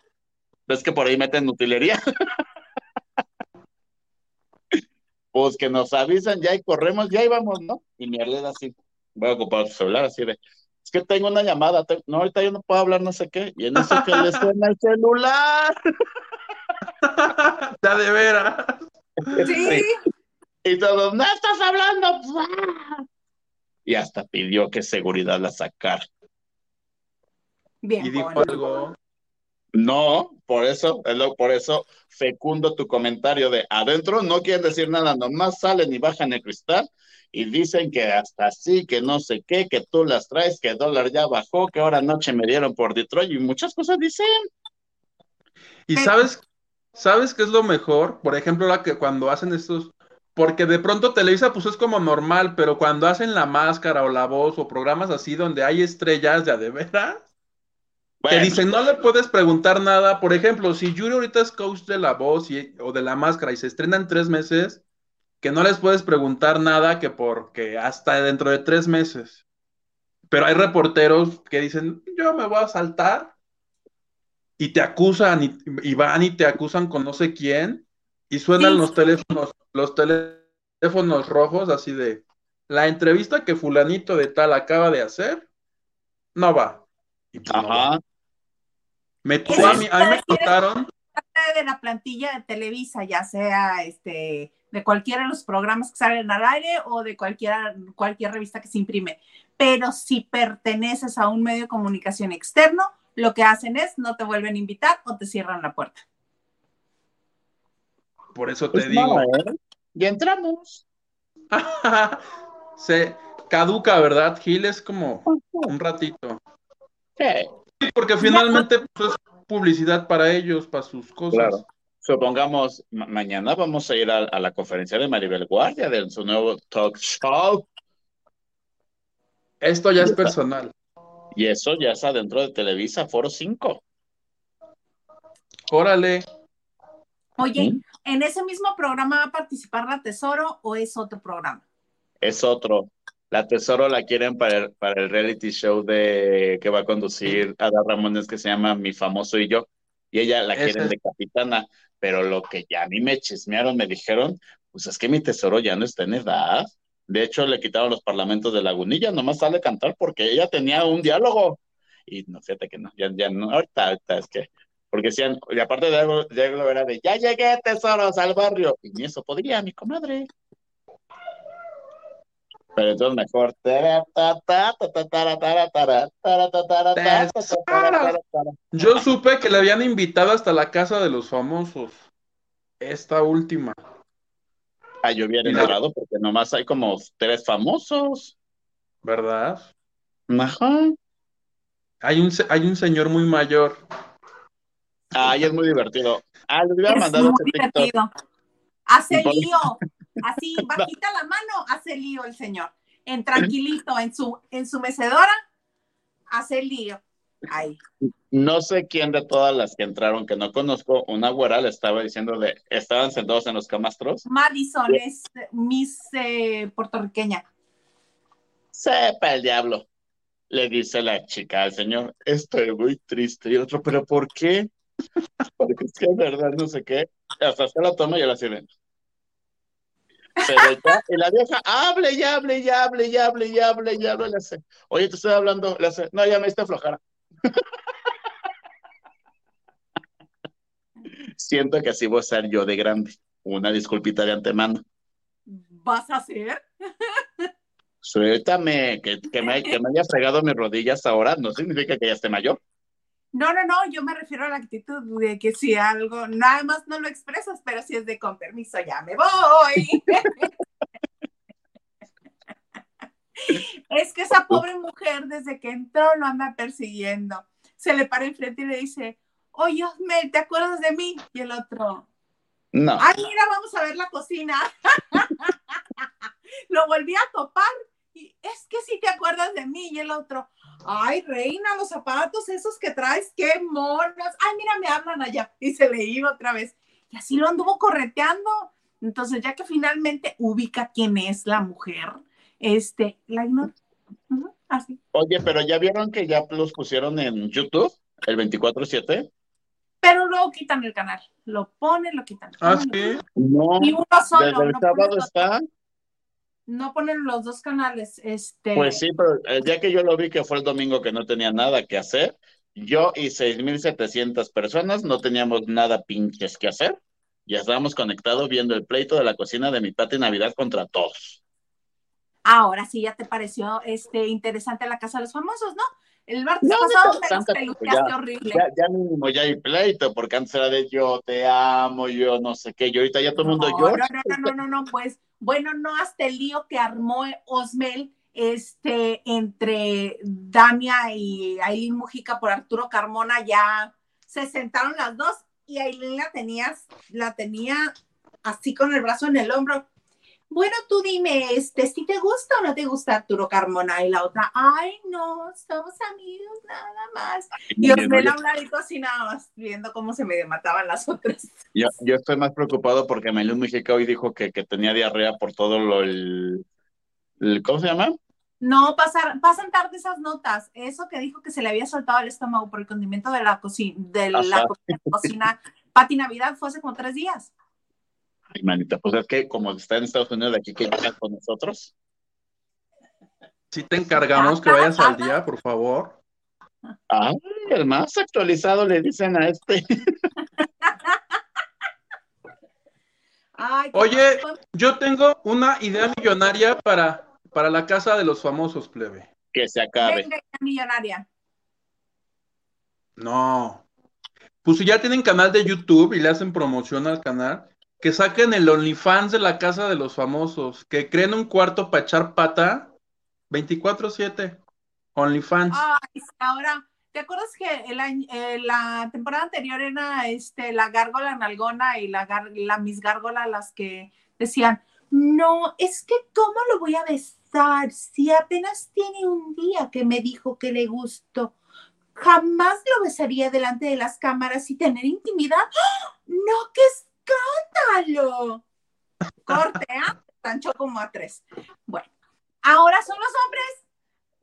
¿Ves que por ahí meten utilería? pues que nos avisan ya y corremos, ya íbamos, ¿no? Y mi Arlene así, voy a ocupar su celular así de, es que tengo una llamada, te- no, ahorita yo no puedo hablar no sé qué, y en eso que le suena el celular. ya de veras. Sí. Y todos, no estás hablando. Y hasta pidió que seguridad la sacara. Bien, Y dijo bueno. algo. No, por eso, por eso fecundo tu comentario de adentro, no quieren decir nada, nomás salen y bajan el cristal y dicen que hasta así, que no sé qué, que tú las traes, que dólar ya bajó, que ahora anoche me dieron por Detroit y muchas cosas dicen. Y sabes, ¿sabes qué es lo mejor? Por ejemplo, la que cuando hacen estos, porque de pronto Televisa pues es como normal, pero cuando hacen la máscara o la voz o programas así donde hay estrellas de a de veras, que Bueno, dicen no le puedes preguntar nada. Por ejemplo, si Yuri ahorita es coach de la voz y- o de la máscara y se estrena en tres meses, que no les puedes preguntar nada que porque hasta dentro de tres meses. Pero hay reporteros que dicen, yo me voy a saltar y te acusan y, y van y te acusan con no sé quién y suenan Sí. los teléfonos, los teléfonos rojos así de la entrevista que fulanito de tal acaba de hacer, no va. Y pues no va. Me a mí, es- a mí me ¿quieres- contaron, Parte de la plantilla de Televisa, ya sea este de cualquiera de los programas que salen al aire o de cualquiera, cualquier revista que se imprime. Pero si perteneces a un medio de comunicación externo, lo que hacen es no te vuelven a invitar o te cierran la puerta. por eso te pues digo, no, ¿eh? Y entramos. se caduca, ¿verdad? Gil es como un ratito. Sí, Sí, porque finalmente pues, es publicidad para ellos, para sus cosas. Claro. Supongamos, ma- mañana vamos a ir a, a la conferencia de Maribel Guardia de su nuevo talk show. Esto ya es personal. Y eso ya está dentro de Televisa, Foro 5. Órale. Oye, ¿Mm? ¿en ese mismo programa va a participar la Tesoro o es otro programa? Es otro. La Tesoro la quieren para el, para el reality show de que va a conducir Ada Ramones que se llama Mi Famoso y Yo. Y ella la quieren es- de capitana. Pero lo que ya a mí me chismearon, me dijeron, pues es que mi tesoro ya no está en edad. De hecho, le quitaron los parlamentos de Lagunilla, nomás sale a cantar porque ella tenía un diálogo. Y no, fíjate que no, ya, ya no, ahorita, ahorita es que, porque decían, y aparte de algo, de algo era de, ya llegué tesoros al barrio, y ni eso podría, mi comadre. Pero entonces mejor. Yo supe que le habían invitado hasta la casa de los famosos. Esta última. Ah, yo hubiera entrado porque nomás hay como tres famosos. ¿Verdad? Ajá. Hay un, hay un señor muy mayor. Ay, es muy divertido. Ah, le hubiera Es mandado muy ese TikTok. divertido. Hace lío. Así, bajita la mano, hace lío el señor. En tranquilito, en su, en su mecedora, hace lío. Ahí. No sé quién de todas las que entraron que no conozco, una güera le estaba diciendo de, estaban sentados en los camastros. Madison es Miss eh, puertorriqueña. Sepa el diablo. Le dice la chica al señor, estoy muy triste. Y el otro, ¿pero por qué? Porque es que es verdad, no sé qué. Hasta se la toma y la sirve. Se voltea y la vieja, hable y hable y hable y hable y hable y hable. Le hace, oye, te estoy hablando. Le hace, no, ya me está flojera. Siento que así voy a ser yo de grande. Una disculpita de antemano. ¿Vas a hacer? Suéltame, que, que, me, que me haya fregado mis rodillas ahora no significa que ya esté mayor. No, no, no, yo me refiero a la actitud de que si algo, nada más no lo expresas, pero si es de con permiso, ya me voy. es que esa pobre mujer, desde que entró, lo anda persiguiendo. Se le para enfrente y le dice, oye, Osmel, ¿te acuerdas de mí? Y el otro, No. ay, mira, vamos a ver la cocina. lo volví a topar. Y es que si te acuerdas de mí. Y el otro, ay, reina, los zapatos esos que traes, qué monos. Ay, mira, me hablan allá. Y se le iba otra vez. Y así lo anduvo correteando. Entonces, ya que finalmente ubica quién es la mujer, este, la ignora. Así. Oye, pero ya vieron que ya los pusieron en YouTube, el 24-7. Pero luego quitan el canal. Lo ponen, lo quitan. Ah, sí. No, Y uno solo. desde el sábado está. No ponen los dos canales. Este, Pues sí, pero el día que yo lo vi, que fue el domingo que no tenía nada que hacer, yo y 6.700 personas no teníamos nada pinches que hacer. Ya estábamos conectados viendo el pleito de la cocina de mi Pati Navidad contra todos. Ahora sí ya te pareció este interesante la casa de los famosos, ¿no? El martes No, pasado no, peluqueaste horrible. Ya, ya mínimo ya hay pleito, porque antes era de yo te amo, yo no sé qué, y ahorita ya todo el mundo no, yo. no, no, no, no, no, no, pues, bueno, no hasta el lío que armó Osmel este, entre Dania y Aileen Mujica por Arturo Carmona, ya se sentaron las dos y Aileen la tenías, la tenía así con el brazo en el hombro. Bueno, tú dime, este, si te gusta o no te gusta Arturo Carmona y la otra, ay, no, somos amigos nada más. Y Osmel habladito así nada más, viendo cómo se me mataban las otras. Yo, yo estoy más preocupado porque Melón Mujica hoy dijo que, que tenía diarrea por todo lo el, el- ¿cómo se llama? No, pasar, pasan tarde esas notas. Eso que dijo que se le había soltado el estómago por el condimento de la, cocina de la Ajá. co- cocina Pati Navidad fue hace como tres días. Ay, manita, pues es que como está en Estados Unidos de aquí que llega con nosotros. Si te encargamos que vayas al día, por favor. Ay, el más actualizado le dicen a este. Ay, ¿qué Oye, más? yo tengo una idea millonaria para, para la casa de los famosos, plebe. Que se acabe. Venga, millonaria. No. Pues si ya tienen canal de YouTube y le hacen promoción al canal, que saquen el OnlyFans de la casa de los famosos, que creen un cuarto para echar pata 24/7. OnlyFans. Ay, ahora, ¿te acuerdas que el eh, la temporada anterior era este, la gárgola nalgona y la, gar- la Miss Gárgola las que decían, no, es que ¿cómo lo voy a besar si apenas tiene un día que me dijo que le gustó? Jamás lo besaría delante de las cámaras y tener intimidad. ¡Ah! ¡No, qué escándalo! Corte, ¿ah? Tancho como a tres. Bueno, ahora son los hombres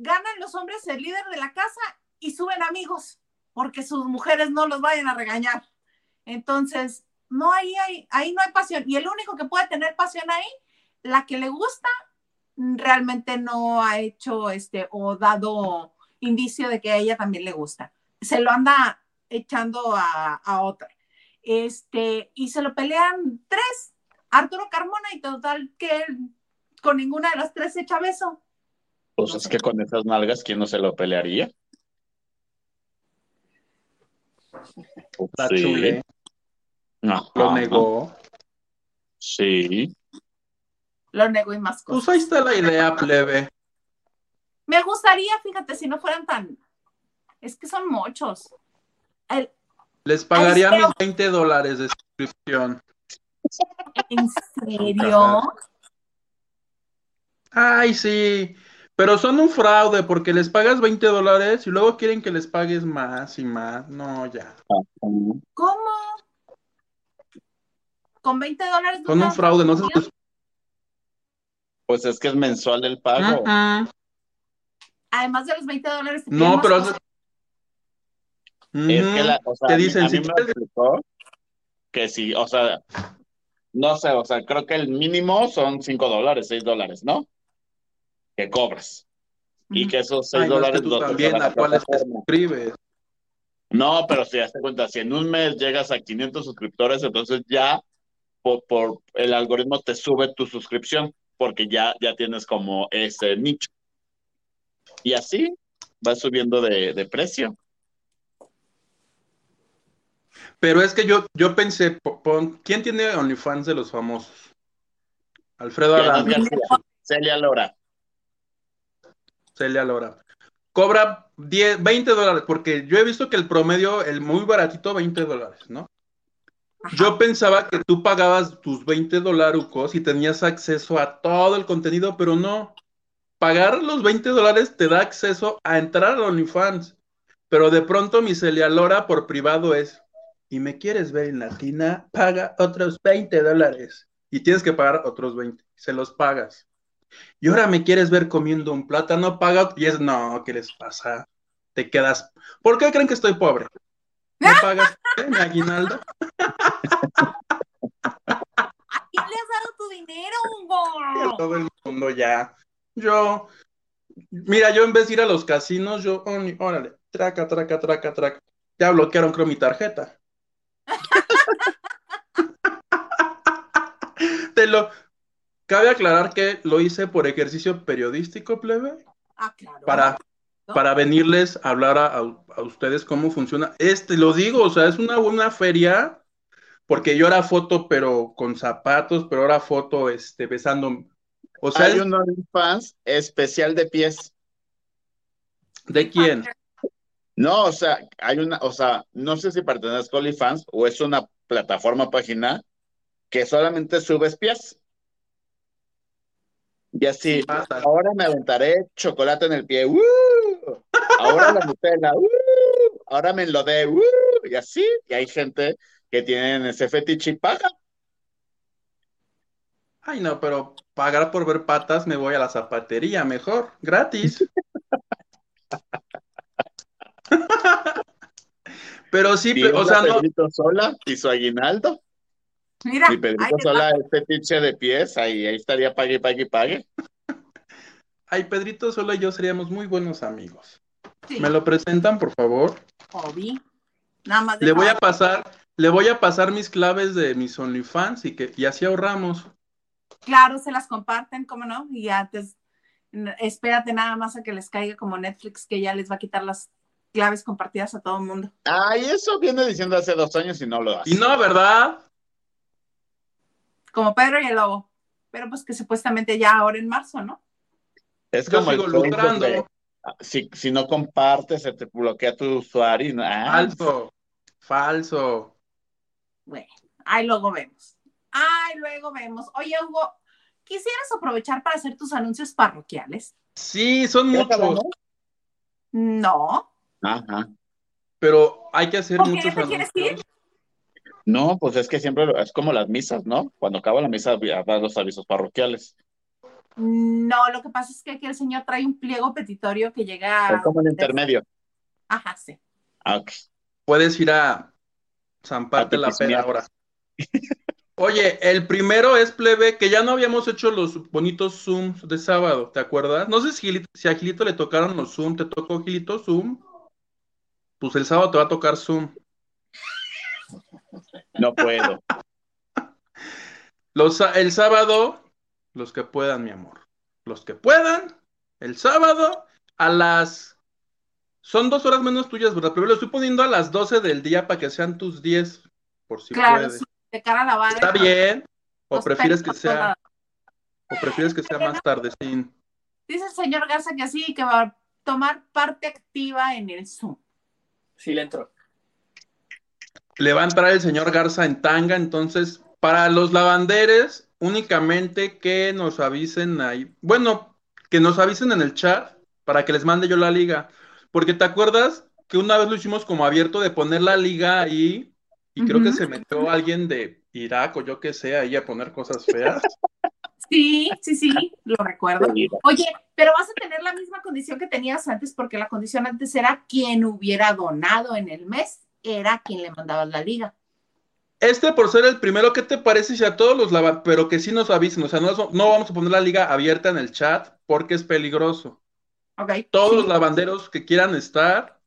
ganan los hombres el líder de la casa y suben amigos, porque sus mujeres no los vayan a regañar. Entonces, no, ahí, ahí no hay pasión. Y el único que puede tener pasión ahí, la que le gusta, realmente no ha hecho este o dado indicio de que a ella también le gusta. Se lo anda echando a, a otra. Este, y se lo pelean tres, Arturo Carmona, y total que él con ninguna de las tres echa beso. Pues es que con esas nalgas, ¿quién no se lo pelearía? Pues La sí. chule. Ajá. Lo negó. Sí. Lo negó y más Pues cosas. ahí está la idea, plebe. Me gustaría, fíjate, si no fueran tan. Es que son muchos. El- Les pagaría Ay, mis pero- 20 dólares de suscripción. ¿En serio? Ay, sí. Pero son un fraude porque les pagas 20 dólares y luego quieren que les pagues más y más. No, ya. ¿Cómo? ¿Con 20 dólares? Son un fraude, no sé. Pues es que es mensual el pago. Además de los 20 dólares. No, pero cosas. Es que la, o sea, Te a mí- dicen, a mí si me explicó que sí, o sea, no sé, o sea, creo que el mínimo son 5 dólares, 6 dólares, ¿no? Que cobras. Y que esos 6 Ay, no, es que dólares tú los también, ¿a cuáles te suscribes? No, pero si das cuenta, si en un mes llegas a 500 suscriptores, entonces ya por, por el algoritmo te sube tu suscripción, porque ya, ya tienes como ese nicho. Y así va subiendo de, de precio. Pero es que yo, yo pensé, ¿quién tiene OnlyFans de los famosos? Alfredo García, Celia Lora. Celia Lora. Cobra 10, 20 dólares, porque yo he visto que el promedio, el muy baratito, 20 dólares, ¿no? Ajá. Yo pensaba que tú pagabas tus 20 dolarucos y tenías acceso a todo el contenido, pero no. Pagar los 20 dólares te da acceso a entrar a OnlyFans. Pero de pronto mi Celia Lora por privado es, y me quieres ver en latina, paga otros 20 dólares. Y tienes que pagar otros 20. Se los pagas. Y ahora me quieres ver comiendo un plátano, paga. Y es, no, ¿qué les pasa? Te quedas. ¿Por qué creen que estoy pobre? ¿Me pagas mi aguinaldo? ¿A quién le has dado tu dinero, a Hugo? todo el mundo ya. Yo, mira, yo en vez de ir a los casinos, yo, órale, traca, traca, traca, traca. Ya bloquearon, creo, mi tarjeta. Te lo. Cabe aclarar que lo hice por ejercicio periodístico, plebe, Ah, claro. para, para venirles a hablar a, a- a ustedes cómo funciona. Este, lo digo, o sea, es una, una feria, porque yo era foto, pero con zapatos, pero ahora foto, este, besando. O sea, Hay es- un OnlyFans especial de pies. ¿de quién? No, o sea, hay una, o sea, no sé si pertenezco a OnlyFans o es una plataforma página que solamente subes pies. Y así, ahora me aventaré chocolate en el pie, ¡uh! ahora la Nutella, ¡uh! ahora me enlodé, ¡uh! y así, y hay gente que tienen ese fetiche y paga. Ay, no, pero pagar por ver patas me voy a la zapatería, mejor, gratis. Pero sí, Y o sea, no, Pedrito Sola y su aguinaldo. Mira, Mi ahí Pedrito. Sola es fetiche de pies, ahí, ahí estaría pague, pague, pague. ay, Pedrito solo y yo seríamos muy buenos amigos. Sí, ¿Me lo presentan, por favor? Obi. Nada más Le voy a pasar, le voy a pasar mis claves de mis OnlyFans y que y así ahorramos. Claro, se las comparten, ¿cómo no? Y antes, n- espérate nada más a que les caiga como Netflix, que ya les va a quitar las claves compartidas a todo el mundo. Ay, eso viene diciendo hace dos años y no lo hace. Y no, ¿verdad? Como Pedro y el Lobo. Pero pues que supuestamente ya ahora en marzo, ¿no? Es Yo como el sigo Facebook lucrando. de, si, si no compartes, se te bloquea tu usuario. y no- ah, Falso, falso. Bueno, ahí luego vemos. Ay, luego vemos. Oye, Hugo, ¿quisieras aprovechar para hacer tus anuncios parroquiales? Sí, son ¿ya muchos? No. Ajá. pero hay que hacer ¿Por qué muchos te quieres ir? No, pues es que siempre lo- es como las misas, ¿no? Cuando acaba la misa, habrá los avisos parroquiales. No, lo que pasa es que aquí el señor trae un pliego petitorio que llega. Es como el intermedio. Ajá, sí. Ah, ok. Puedes ir a zamparte A la tipismear. ahora. Oye, el primero es plebe, que ya no habíamos hecho los bonitos Zooms de sábado, ¿te acuerdas? No sé si, si a Gilito le tocaron los Zoom, ¿te tocó Gilito Zoom? Pues el sábado te va a tocar Zoom. No puedo. Los, el sábado, los que puedan, mi amor. Los que puedan, el sábado a las... Son dos horas menos tuyas, ¿verdad? Pero lo estoy poniendo a las 12 del día para que sean tus 10, por si claro, puedes. sí, de cara a la barra. ¿Está bien? ¿O Los prefieres que sea, toda- o prefieres que sea más tardecín? Dice el señor Garza que sí, que va a tomar parte activa en el Zoom. Sí, le entró. Le va a entrar el señor Garza en tanga, entonces, para los lavanderes, únicamente que nos avisen ahí. Bueno, que nos avisen en el chat para que les mande yo la liga. Porque te acuerdas que una vez lo hicimos como abierto de poner la liga ahí y creo que se metió alguien de Irak o yo que sé ahí a poner cosas feas. Sí, sí, sí, lo recuerdo. Oye, pero vas a tener la misma condición que tenías antes, porque la condición antes era quien hubiera donado en el mes, era quien le mandaba la liga. Este por ser el primero, ¿qué te parece si a todos los lavanderos, pero que sí nos avisen, o sea, no, no vamos a poner la liga abierta en el chat porque es peligroso. Ok. Todos sí. los lavanderos que quieran estar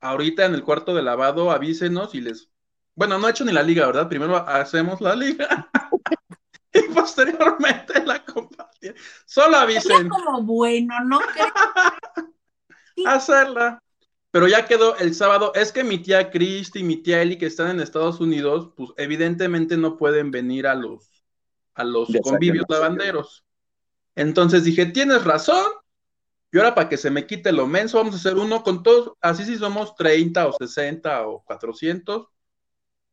ahorita en el cuarto de lavado, avísenos y les... Bueno, no he hecho ni la liga, ¿verdad? Primero hacemos la liga y posteriormente la compartimos. Solo Sería avisen como bueno, ¿no? hacerla. Pero ya quedó el sábado. Es que mi tía Cristi y mi tía Eli que están en Estados Unidos, pues evidentemente no pueden venir a los, a los Ya convivios lavanderos. Entonces dije, tienes razón. Y ahora para que se me quite lo menso, vamos a hacer uno con todos. Así si somos 30 o 60 o 400.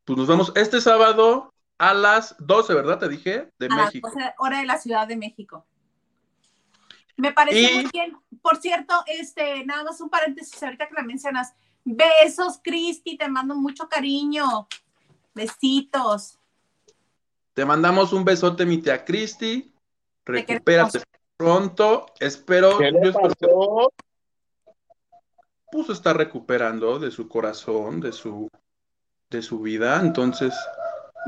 Pues nos vemos este sábado a las 12, ¿verdad? Te dije, de A las México. 12 hora de la Ciudad de México. Me parece Y- muy bien. Por cierto, este, nada más un paréntesis, ahorita que la mencionas. Besos, Cristi, te mando mucho cariño. Besitos. Te mandamos un besote, mi tía Cristi. Te Recupérate pronto. Espero, ¿Qué le pasó? pues está recuperando de su corazón, de su, de su vida. Entonces,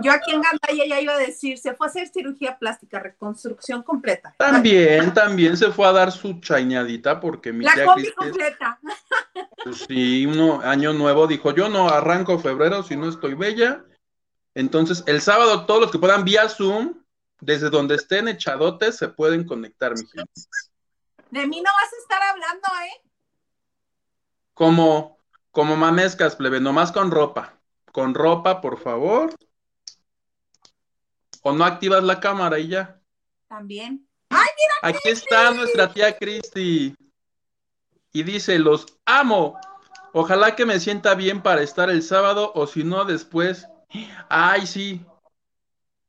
Yo aquí en Gandaya ya iba a decir, se fue a hacer cirugía plástica, reconstrucción completa. también, también se fue a dar su chañadita porque mi La tía combi completa. pues sí, uno, año nuevo, dijo, yo no arranco febrero si no estoy bella. Entonces, el sábado, todos los que puedan vía Zoom, desde donde estén echadotes, se pueden conectar, mi gente. De mí no vas a estar hablando, ¿eh? Como, como mamescas, plebe, nomás con ropa. Con ropa, por favor. O no activas la cámara y ya. También. Aquí está nuestra tía Cristi. Y dice, los amo. Ojalá que me sienta bien para estar el sábado o si no después. Ay, sí.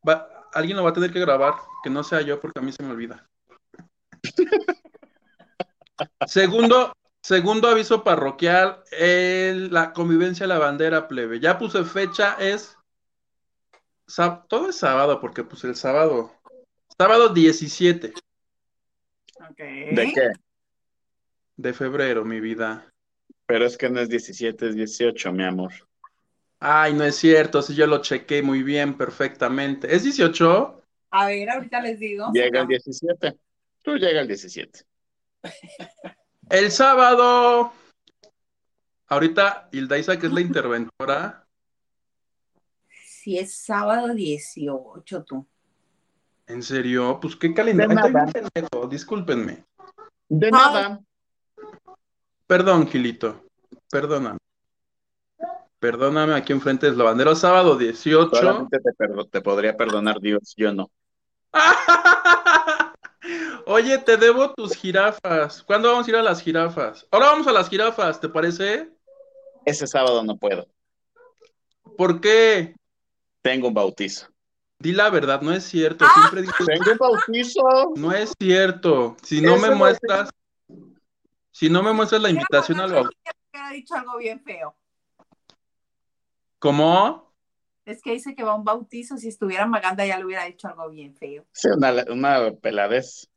Va- alguien lo va a tener que grabar, que no sea yo porque a mí se me olvida. Segundo, segundo aviso parroquial, el- la convivencia de la bandera plebe. Ya puse fecha, es todo es sábado, porque pues el sábado, sábado 17 ¿De qué? de febrero, mi vida. Pero es que no es 17, es 18, mi amor. Ay, no es cierto, si yo lo chequé muy bien, perfectamente. ¿Es 18? A ver, ahorita les digo. Llega el 17. Tú llega el 17. El sábado. Ahorita Hildaisa, que es la interventora, Si es sábado 18, tú. ¿en serio? Pues qué calendario. De Discúlpenme. De nada. Perdón, Gilito. Perdóname. Perdóname, aquí enfrente es la bandera. Sábado 18. Solamente te, perdo- te podría perdonar Dios, yo no. Oye, te debo tus jirafas. ¿Cuándo vamos a ir a las jirafas? Ahora vamos a las jirafas, ¿te parece? Ese sábado no puedo. ¿Por qué? Tengo un bautizo. Di la verdad, no es cierto. Ah. Siempre dices, Tengo un bautizo. no es cierto. Si no me no- muestras, si no me muestras la invitación al bautizo, Que ha dicho algo bien feo. ¿cómo? Es que dice que va a un bautizo. Si estuviera Maganda ya le hubiera dicho algo bien feo. Sí, una, una peladez.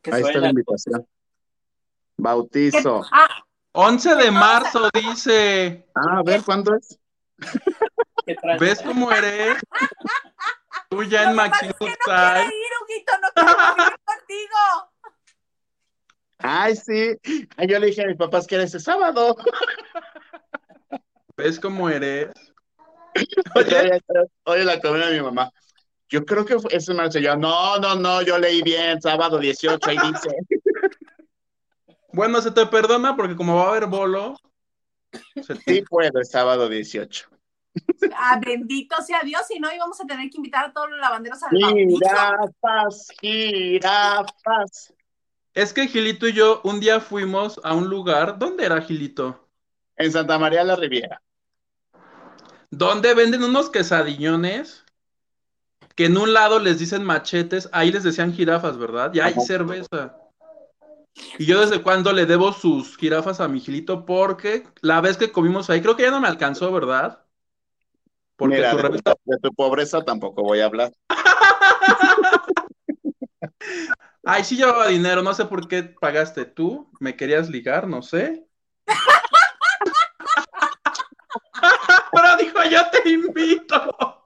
Que Ahí está la invitación. Bautizo. Ah, 11 de marzo, dice. Ah, a ver, ¿cuándo es? ¿Ves cómo eres? Tú ya en Maximus es que no Style. quiere ir, Huguito, no quiero ir contigo. Ay, sí. Ay, yo le dije a mis papás que era ese sábado. ¿Ves cómo eres? Oye, oye, la comida de mi mamá. Yo creo que fue- ese marzo yo, no, no, no, yo leí bien, sábado 18, ahí dice. Bueno, se te perdona porque como va a haber bolo, Sí puedo, es sábado 18. Ah, bendito sea Dios, si no íbamos a tener que invitar a todos los lavanderos al. Jirafas, jirafas. Es que Gilito y yo un día fuimos a un lugar, ¿dónde era Gilito? En Santa María la Riviera. Donde venden unos quesadiñones que en un lado les dicen machetes, ahí les decían jirafas, ¿verdad? Y hay cerveza. Y yo desde cuando le debo sus jirafas a mi Gilito porque la vez que comimos ahí, creo que ya no me alcanzó, ¿verdad? Porque Mira, tu de, revista- de tu pobreza tampoco voy a hablar. Ay, sí llevaba dinero, no sé por qué pagaste tú, me querías ligar, no sé. Dijo, yo te invito.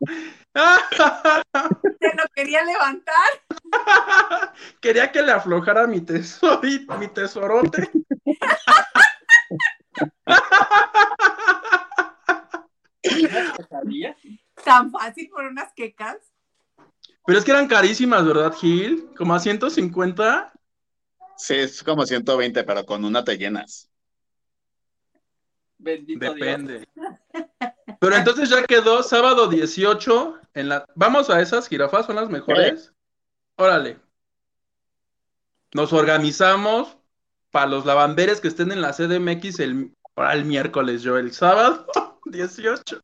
Te lo quería levantar. Quería que le aflojara mi tesorito, mi tesorote. Tan fácil por unas quecas. Pero es que eran carísimas, ¿verdad, Gil? Como a 150. Sí, es como 120, pero con una te llenas. Bendito Depende. Pero entonces ya quedó sábado 18 en la... Vamos a esas jirafas, son las mejores. Órale. Nos organizamos para los lavanderes que estén en la CDMX el, el miércoles, yo el sábado 18.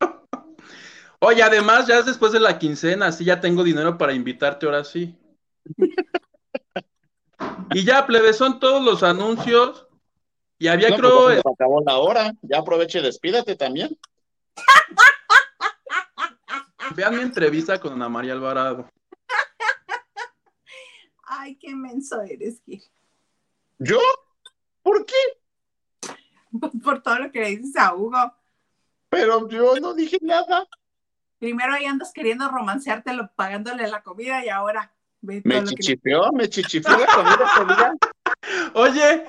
Oye, además ya es después de la quincena, así ya tengo dinero para invitarte ahora sí. Y ya, plebe, son todos los anuncios. Y había, No, creo, pues, se nos acabó la hora. Ya aproveche y despídate también. Vean mi entrevista con Ana María Alvarado. Ay, qué menso eres, Gil. ¿Yo? ¿Por qué? Por todo lo que le dices a Hugo. Pero yo no dije nada. Primero ahí andas queriendo romanceártelo pagándole la comida y ahora ve Me lo que me chichipeó la comida. Oye,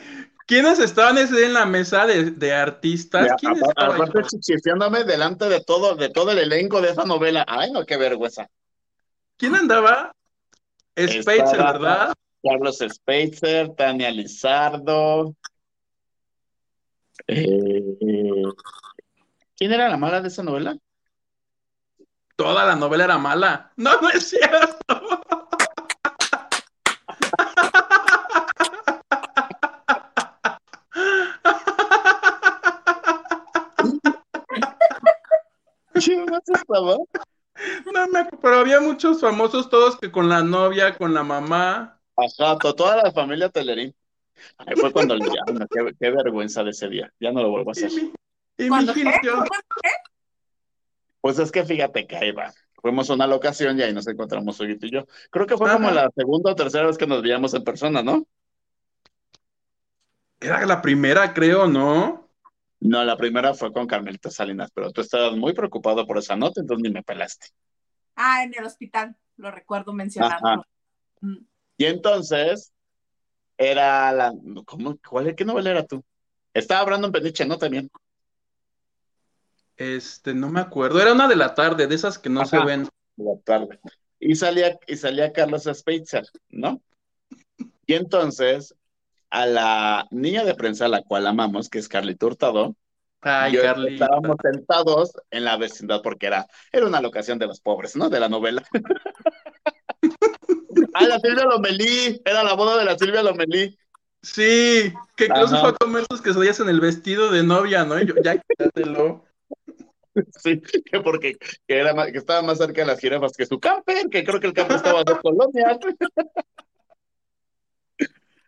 ¿quiénes estaban ese en la mesa de, de artistas? Ya, ¿Quién apa- estaba Aparte chichifiándome delante de todo, de todo el elenco de esa novela. Ay, no, qué vergüenza. ¿Quién andaba? Estaba- ¿verdad? Carlos Speitzer, Tania Lizardo. Eh, ¿Quién era la mala de esa novela? Toda la novela era mala. No, no es cierto. No me pero había muchos famosos, todos que con la novia, con la mamá. Ajá, to- toda la familia Telerín. Ahí fue cuando le ay, no, qué, qué vergüenza de ese día. Ya no lo vuelvo a Y hacer. mi, y mi ¿Cuándo Gil, qué? yo- ¿Cuándo qué? Pues es que fíjate que ahí va. Fuimos a una locación y ahí nos encontramos Huguito y yo. Creo que fue como la segunda o tercera vez que nos veíamos en persona, ¿no? Era la primera, creo, ¿no? No, la primera fue con Carmelita Salinas, pero tú estabas muy preocupado por esa nota, entonces ni me pelaste. Ah, en el hospital, lo recuerdo mencionarlo. Mm. Y entonces era la. ¿Cómo? ¿Cuál, ¿Qué novela era tú? Estaba Brandon Peniche, ¿no? También. Este, no me acuerdo. Era una de la tarde, de esas que no se ven. de la tarde. Y salía, y salía Carlos Speitzer, ¿no? Y entonces, a la niña de prensa, a la cual amamos, que es Carlita Hurtado, Ay, yo Carlita. estábamos sentados en la vecindad porque era, era una locación de los pobres, ¿no? De la novela. Ah, la Silvia Lomelí, era la boda de la Silvia Lomelí. Sí, que incluso fue a comer sus quesadillas en el vestido de novia, ¿no? Y yo, ya quítatelo. Sí, que porque que era más- que estaba más cerca de las jirafas que su camper, que creo que el camper estaba a dos colonias.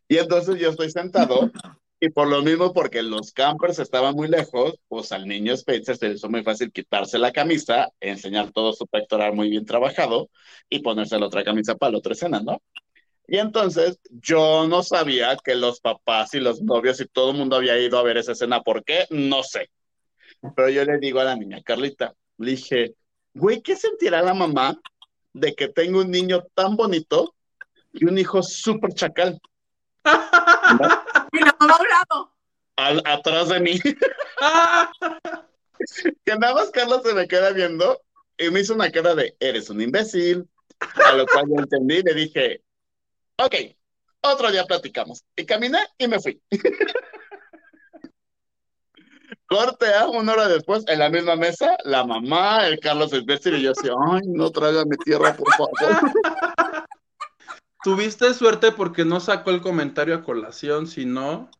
Y entonces yo estoy sentado, y por lo mismo, porque los campers estaban muy lejos, pues al niño Spencer se le hizo muy fácil quitarse la camisa, enseñar todo su pectoral muy bien trabajado y ponerse la otra camisa para la otra escena, ¿no? Y entonces yo no sabía que los papás y los novios y todo el mundo había ido a ver esa escena. ¿Por qué? No sé. Pero yo le digo a la niña, Carlita, Le dije, güey, ¿qué sentirá la mamá de que tengo un niño tan bonito y un hijo súper chacal Y la mamá a un al- atrás de mí? que nada más Carlos se me queda viendo y me hizo una cara de, eres un imbécil. A lo cual yo entendí y le dije, ok, otro día platicamos. Y caminé y me fui. Corte a una hora después, en la misma mesa, la mamá, el Carlos imbécil y yo así, ay, no traga mi tierra, por favor. Tuviste suerte porque no sacó el comentario a colación, si no,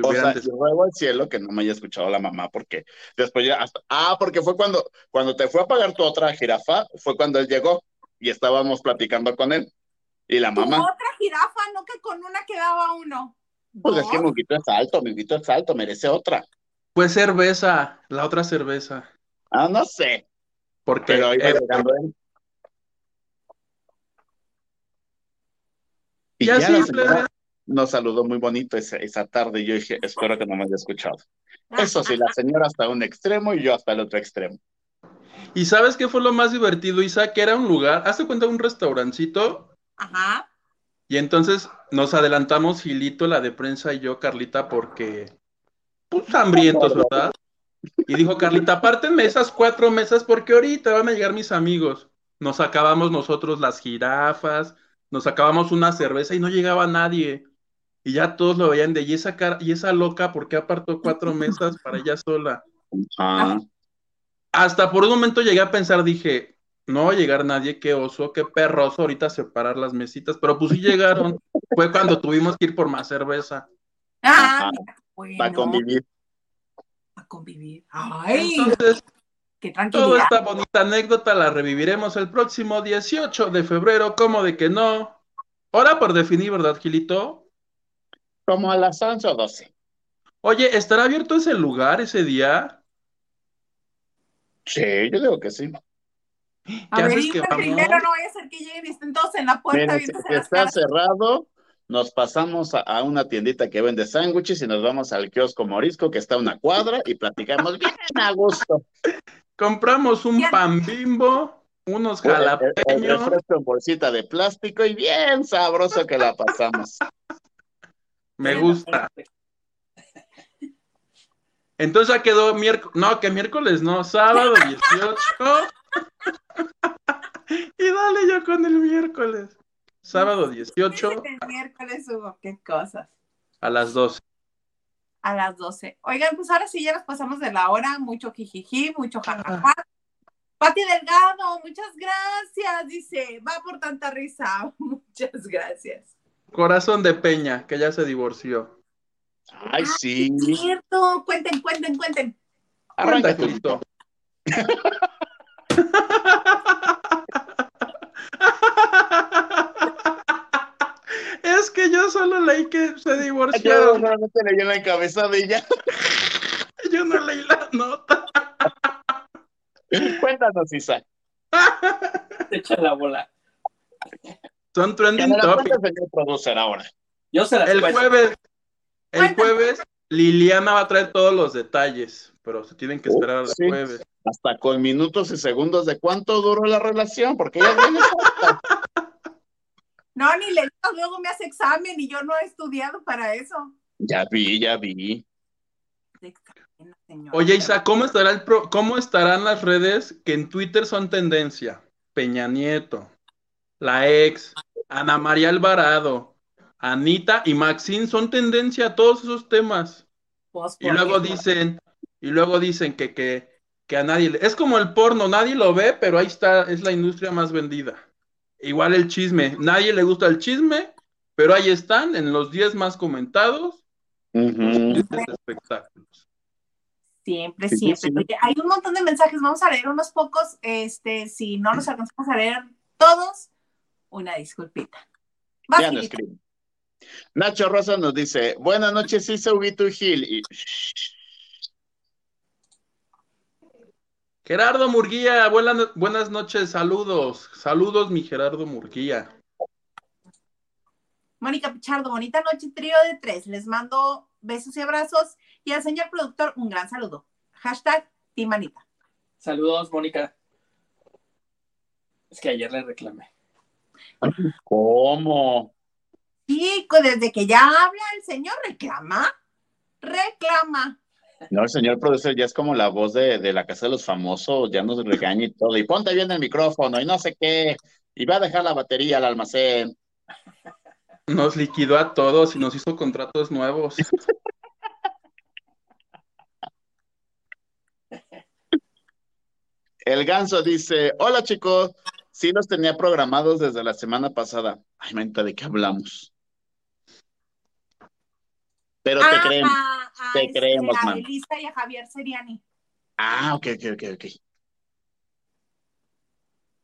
O sea, yo ruego al cielo que no me haya escuchado la mamá, porque después ya hasta, ah, porque fue cuando, cuando te fue a pagar tu otra jirafa, fue cuando él llegó y estábamos platicando con él. Y la mamá, otra jirafa, no que con una quedaba uno. pues es que mi Huguito es alto, mi Huguito es alto, merece otra. Fue cerveza, la otra cerveza. Ah, no sé, Porque pero iba eh, llegando él. Y ya ya la simple- señora nos saludó muy bonito esa, esa tarde y yo dije, espero que no me haya escuchado. Eso sí, la señora hasta un extremo y yo hasta el otro extremo. ¿Y sabes qué fue lo más divertido, Isa? Que era un lugar, hazte cuenta un restaurancito, Ajá. y entonces nos adelantamos Gilito, la de prensa y yo, Carlita, porque, pues, hambrientos, ¿verdad? Y dijo Carlita, apártenme esas cuatro mesas porque ahorita van a llegar mis amigos. Nos acabamos nosotros las jirafas, nos acabamos una cerveza y no llegaba nadie. Y ya todos lo veían de, y esa cara, y esa loca, ¿por qué apartó cuatro mesas para ella sola? Ah, Hasta por un momento llegué a pensar, dije, no va a llegar nadie, qué oso, qué perroso ahorita separar las mesitas, pero pues sí llegaron. Fue cuando tuvimos que ir por más cerveza. Ah, mira, bueno, para convivir. a convivir. Ay, Entonces, qué toda esta bonita anécdota la reviviremos el próximo 18 de febrero, como de que no. Hora por definir, ¿verdad, Gilito? Como a las 11 o 12. Oye, ¿estará abierto ese lugar ese día? Sí, yo digo que sí. A ¿Qué ver, que primero, no vaya a ser que lleguen y estén todos en la puerta Miren, si, las está caras. cerrado, nos pasamos a, a una tiendita que vende sándwiches y nos vamos al kiosco Morisco que está a una cuadra y platicamos bien a gusto. Compramos un pan bimbo, unos El, el- el jalapeños. refresco en bolsita de plástico y bien sabroso que la pasamos. Me gusta. Entonces ya quedó miércoles, no, que miércoles no, sábado 18. y dale yo con el miércoles. Sábado 18 El miércoles hubo, qué cosas. a las 12. A las 12. Oigan, pues ahora sí ya nos pasamos de la hora. Mucho jijiji, mucho jajaja. Pati Delgado, muchas gracias. Dice, va por tanta risa. Muchas gracias. Corazón de Peña, que ya se divorció. Ay, sí. Es cierto. Cuenten, cuenten, cuenten. Arranca Cuenta, Es que yo solo leí que se Yo divorciaron. realmente leí en la encabezada y ya. Yo no leí la nota. Cuéntanos, Isa. Te echa la bola. Son trending topics. producer ahora. Yo se las El cuento. jueves, el Cuéntanos. jueves, Liliana va a traer todos los detalles, pero se tienen que esperar al Sí. jueves. Hasta con minutos y segundos de cuánto duró la relación, porque ella viene. No, ni le digas, luego me hace examen y yo no he estudiado para eso. Ya vi, ya vi. Oye, Isa, ¿cómo, estará el pro- ¿cómo estarán las redes que en Twitter son tendencia? Peña Nieto, la ex, Ana María Alvarado, Anita y Maxine son tendencia a todos esos temas. Pues, Y ¿por luego qué? dicen, y luego dicen que, que, que a nadie le... Es como el porno, nadie lo ve, pero ahí está, es la industria más vendida. Igual el chisme, nadie le gusta el chisme, pero ahí están en los 10 más comentados los Ujú. tristes espectáculos. Siempre, siempre. sí. Oye, hay un montón de mensajes, vamos a leer unos pocos. Este, si no los alcanzamos a leer todos, una disculpita. Ya no. Nacho Rosa nos dice, buenas noches, Isa Huguito y Gil. Y Gerardo Murguía, buenas, buenas noches, saludos, saludos mi Gerardo Murguía. Mónica Pichardo, bonita noche, trío de tres. Les mando besos y abrazos. Y al señor productor, un gran saludo. Hashtag Team Anita. Saludos, Mónica. Es que ayer le reclamé. ¿Cómo? Sí, co- desde que ya habla el señor, reclama. Reclama. No, el señor producer ya es como la voz de, de la casa de los famosos, ya nos regaña y todo. Y ponte bien el micrófono y no sé qué. Y va a dejar la batería al almacén. Nos liquidó a todos y nos hizo contratos nuevos. El ganso dice, hola chicos, sí los tenía programados desde la semana pasada. Ay, menta, ¿de qué hablamos? Pero te Ah, creemos. a- a te este, creemos, a man. Elisa y a Javier Seriani. Ah, ok, ok, ok, ok.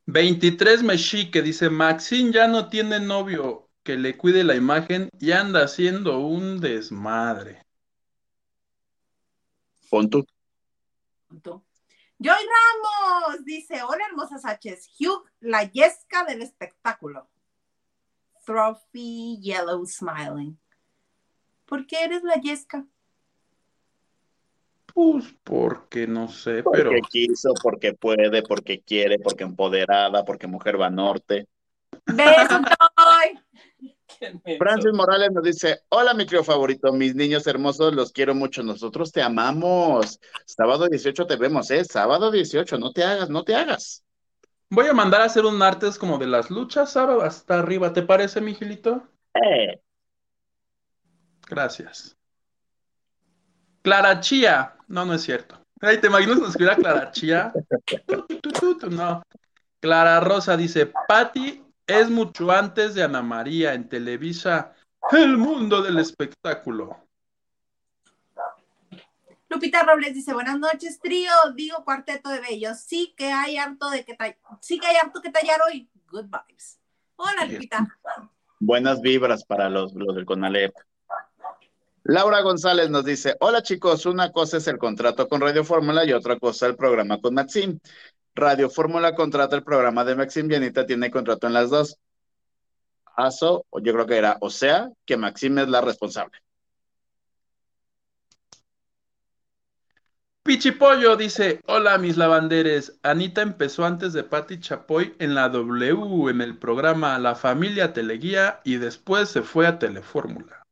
23 Mexique dice, Maxine ya no tiene novio que le cuide la imagen y anda haciendo un desmadre. Pon tú. Punto. Joy Ramos dice, hola hermosas H's, Hugh, la yesca del espectáculo. Trophy Yellow Smiling. ¿Por qué eres la yesca? Pues porque no sé, pero Porque quiso, porque puede, porque quiere, porque empoderada, porque mujer va norte. Francis Morales nos dice, hola mi trío favorito, mis niños hermosos, los quiero mucho, nosotros te amamos. Sábado 18 te vemos, ¿eh? Sábado 18, no te hagas, no te hagas. voy a mandar a hacer un martes como de las luchas, Sara, hasta arriba, ¿te parece, mi Gilito? Eh, Gracias. Clara Chía. No, no es cierto. Ay, ¿te imaginas escribir a Clara Chía? No. Clara Rosa dice, Patti es mucho antes de Ana María en Televisa, el mundo del espectáculo. Lupita Robles dice, buenas noches, trío, digo cuarteto de bellos. Sí que hay harto de que sí que hay harto que tallar hoy. Good vibes. Hola, Lupita. buenas vibras para los, los del Conalep. Laura González nos dice, hola chicos, una cosa es el contrato con Radio Fórmula y otra cosa el programa con Maxim. Radio Fórmula contrata el programa de Maxim y Anita tiene contrato en las dos. Aso, yo creo que era, o sea, que Maxim es la responsable. Pichipollo dice, hola mis lavanderes, Anita empezó antes de Patti Chapoy en la W, en el programa La Familia Teleguía y después se fue a Telefórmula.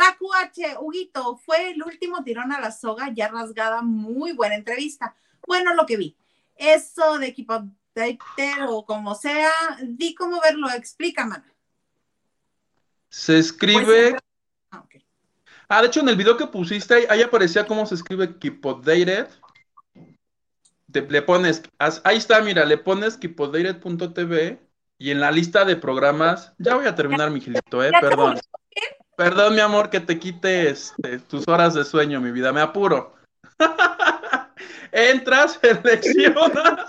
Pacu H, Huguito, fue el último tirón a la soga, ya rasgada, muy buena entrevista. Bueno, lo que vi. Eso de equipo o como sea, di cómo verlo, explica. Se escribe Pues, ah, ok. Ah, de hecho, en el video que pusiste, ahí, aparecía cómo se escribe. Te, le pones, ahí está, mira, le pones keepupdated.tv y en la lista de programas, ya voy a terminar, mi Gilito, eh, Ya te perdón. mi amor, que te quite este, tus horas de sueño, mi vida, me apuro. Entras, seleccionas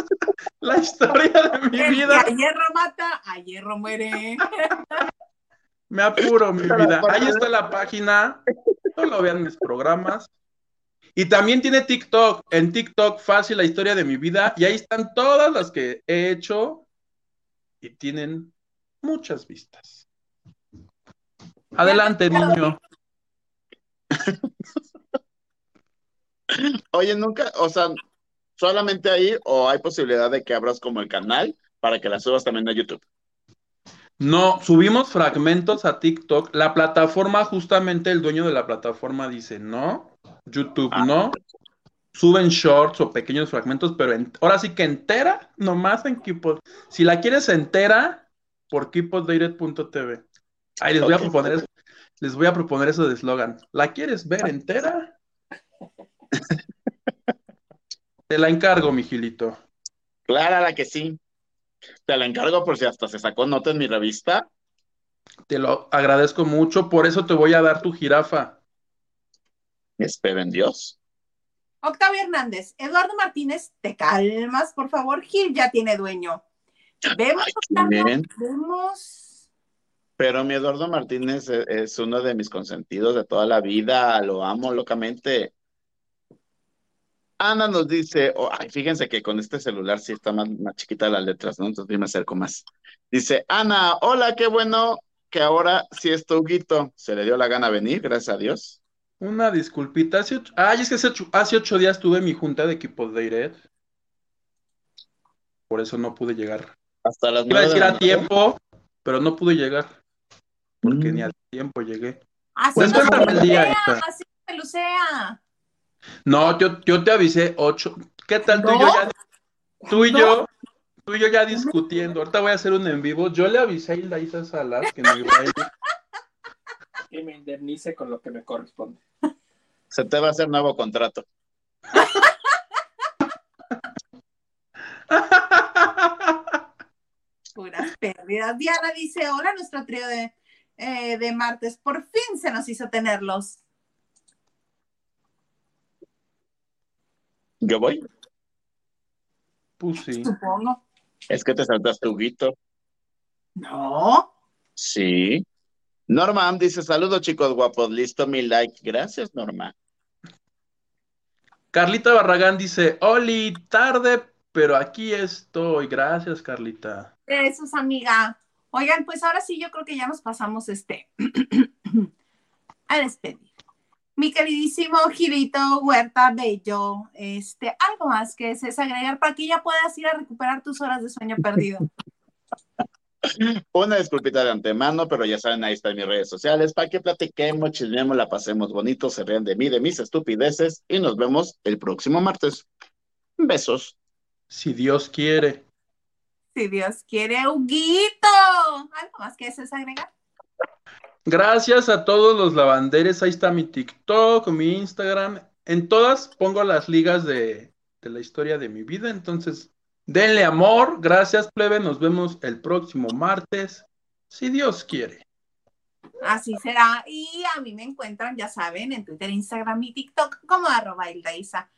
la historia de mi El que vida. a hierro mata, a hierro muere. Me apuro, mi vida. Ahí está la página. Solo vean mis programas. Y también tiene TikTok. En TikTok, fácil la historia de mi vida. Y ahí están todas las que he hecho. Y tienen muchas vistas. Adelante, niño. Oye, nunca, o sea, solamente ahí o hay posibilidad de que abras como el canal para que la subas también a YouTube. No, subimos fragmentos a TikTok. La plataforma, justamente el dueño de la plataforma dice no. YouTube Ah. no. Suben shorts o pequeños fragmentos, pero en- ahora sí que entera, nomás en Keepod. Si la quieres entera, por keepoddated.tv. Ahí les voy a proponer, eso- les voy a proponer eso de eslogan. ¿La quieres ver entera? Te la encargo, mi Gilito. Clara la que sí. Te la encargo por si hasta se sacó nota en mi revista. Te lo agradezco mucho, por eso te voy a dar tu jirafa. Espero en Dios. Octavio Hernández, Eduardo Martínez, te calmas, por favor. Gil ya tiene dueño. Vemos, Ay, Octavio, vemos. Pero mi Eduardo Martínez es, es uno de mis consentidos de toda la vida. Lo amo locamente. Ana nos dice, oh, ay, fíjense que con este celular sí está más, más chiquita las letras, ¿no? Entonces yo me acerco más. Dice, Ana, hola, qué bueno que ahora sí es tu Huguito. Se le dio la gana venir, gracias a Dios. Una disculpita. Hace ocho... Ay, es que hace ocho, hace ocho días tuve mi junta de equipo de IRED. Por eso no pude llegar. Hasta las Iba a decir a tiempo, pero no pude llegar. Porque Mm. ni al tiempo llegué. Así Pues no se cuéntame el día, pelusea, hija. así se pelusea. No, yo, yo te avisé ocho. ¿Qué tal tú y yo ya? Tú y ¿No? yo, tú y yo ya discutiendo. Ahorita voy a hacer un en vivo. Yo le avisé a Hilda Isa Salas que no iba a ir. Que me indemnice con lo que me corresponde. Se te va a hacer nuevo contrato. Puras pérdidas. Diana dice, hola, nuestro trío de, eh, de martes. Por fin se nos hizo tenerlos. Yo voy. Pues sí. Supongo. Es que te saltaste Huguito. No. Sí. Norma dice, saludos chicos guapos, listo mi like. Gracias, Norma. Carlita Barragán dice, Oli, tarde, pero aquí estoy. Gracias, Carlita. Eso es amiga. Oigan, pues ahora sí, yo creo que ya nos pasamos este a despedir. Mi queridísimo Girito Huerta Bello, este, algo más que es agregar para que ya puedas ir a recuperar tus horas de sueño perdido. Una disculpita de antemano, pero ya saben, ahí están mis redes sociales para que platiquemos, chismeemos, la pasemos bonito, se rían de mí, de mis estupideces y nos vemos el próximo martes. Besos. Si Dios quiere. Si Dios quiere, Huguito. Algo más que es agregar. Gracias a todos los lavanderes. Ahí está mi TikTok, mi Instagram. En todas pongo las ligas de, de la historia de mi vida. Entonces, denle amor. Gracias, plebe. Nos vemos el próximo martes. Si Dios quiere. Así será. Y a mí me encuentran, ya saben, en Twitter, Instagram y TikTok como arroba Hildaisa.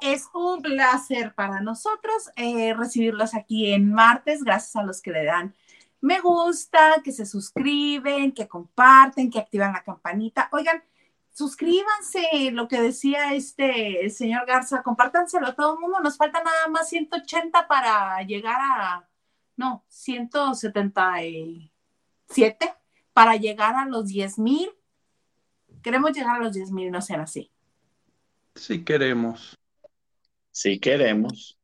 Es un placer para nosotros eh, recibirlos aquí en martes, gracias a los que le dan me gusta, que se suscriben, que comparten, que activan la campanita. Oigan, suscríbanse, lo que decía este el señor Garza, compártanselo a todo el mundo. Nos falta nada más 180 para llegar a, no, 177 para llegar a los 10 mil. Queremos llegar a los 10 mil, no sean así. Si queremos. Si queremos.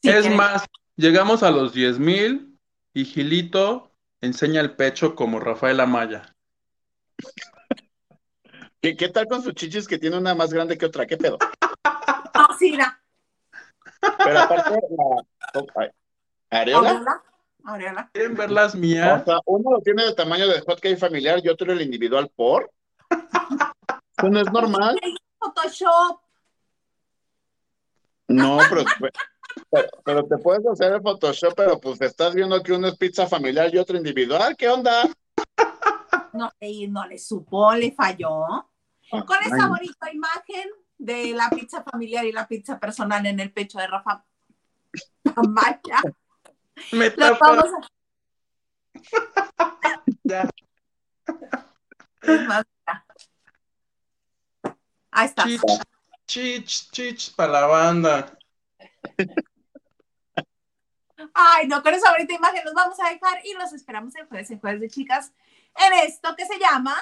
Sí, es queremos. más, llegamos a los 10 mil y Gilito enseña el pecho como Rafael Amaya. ¿Qué, qué tal con sus chichis que tiene una más grande que otra? ¿Qué pedo? Ah, sí, mira. Pero aparte, la, ay, ¿Areola? Aureola. Aureola. ¿Quieren ver las O mías? sea, uno lo tiene de tamaño de hotcake familiar y otro el individual por. Eso no es normal. Photoshop. No, pero, pero, pero te puedes hacer el Photoshop, pero pues estás viendo que uno es pizza familiar y otro individual. ¿Qué onda? No, y no le supo, le falló. Con esa Ay, bonita imagen de la pizza familiar y la pizza personal en el pecho de Rafa Amaya, Me vamos a... ya. Es más, mira. Ahí está. Chich, chich para la banda. Ay, no, con esa bonita imagen los vamos a dejar y los esperamos el jueves, en jueves de chicas, en esto que se llama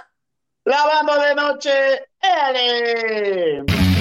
¡Lavando de noche! ¡Ele!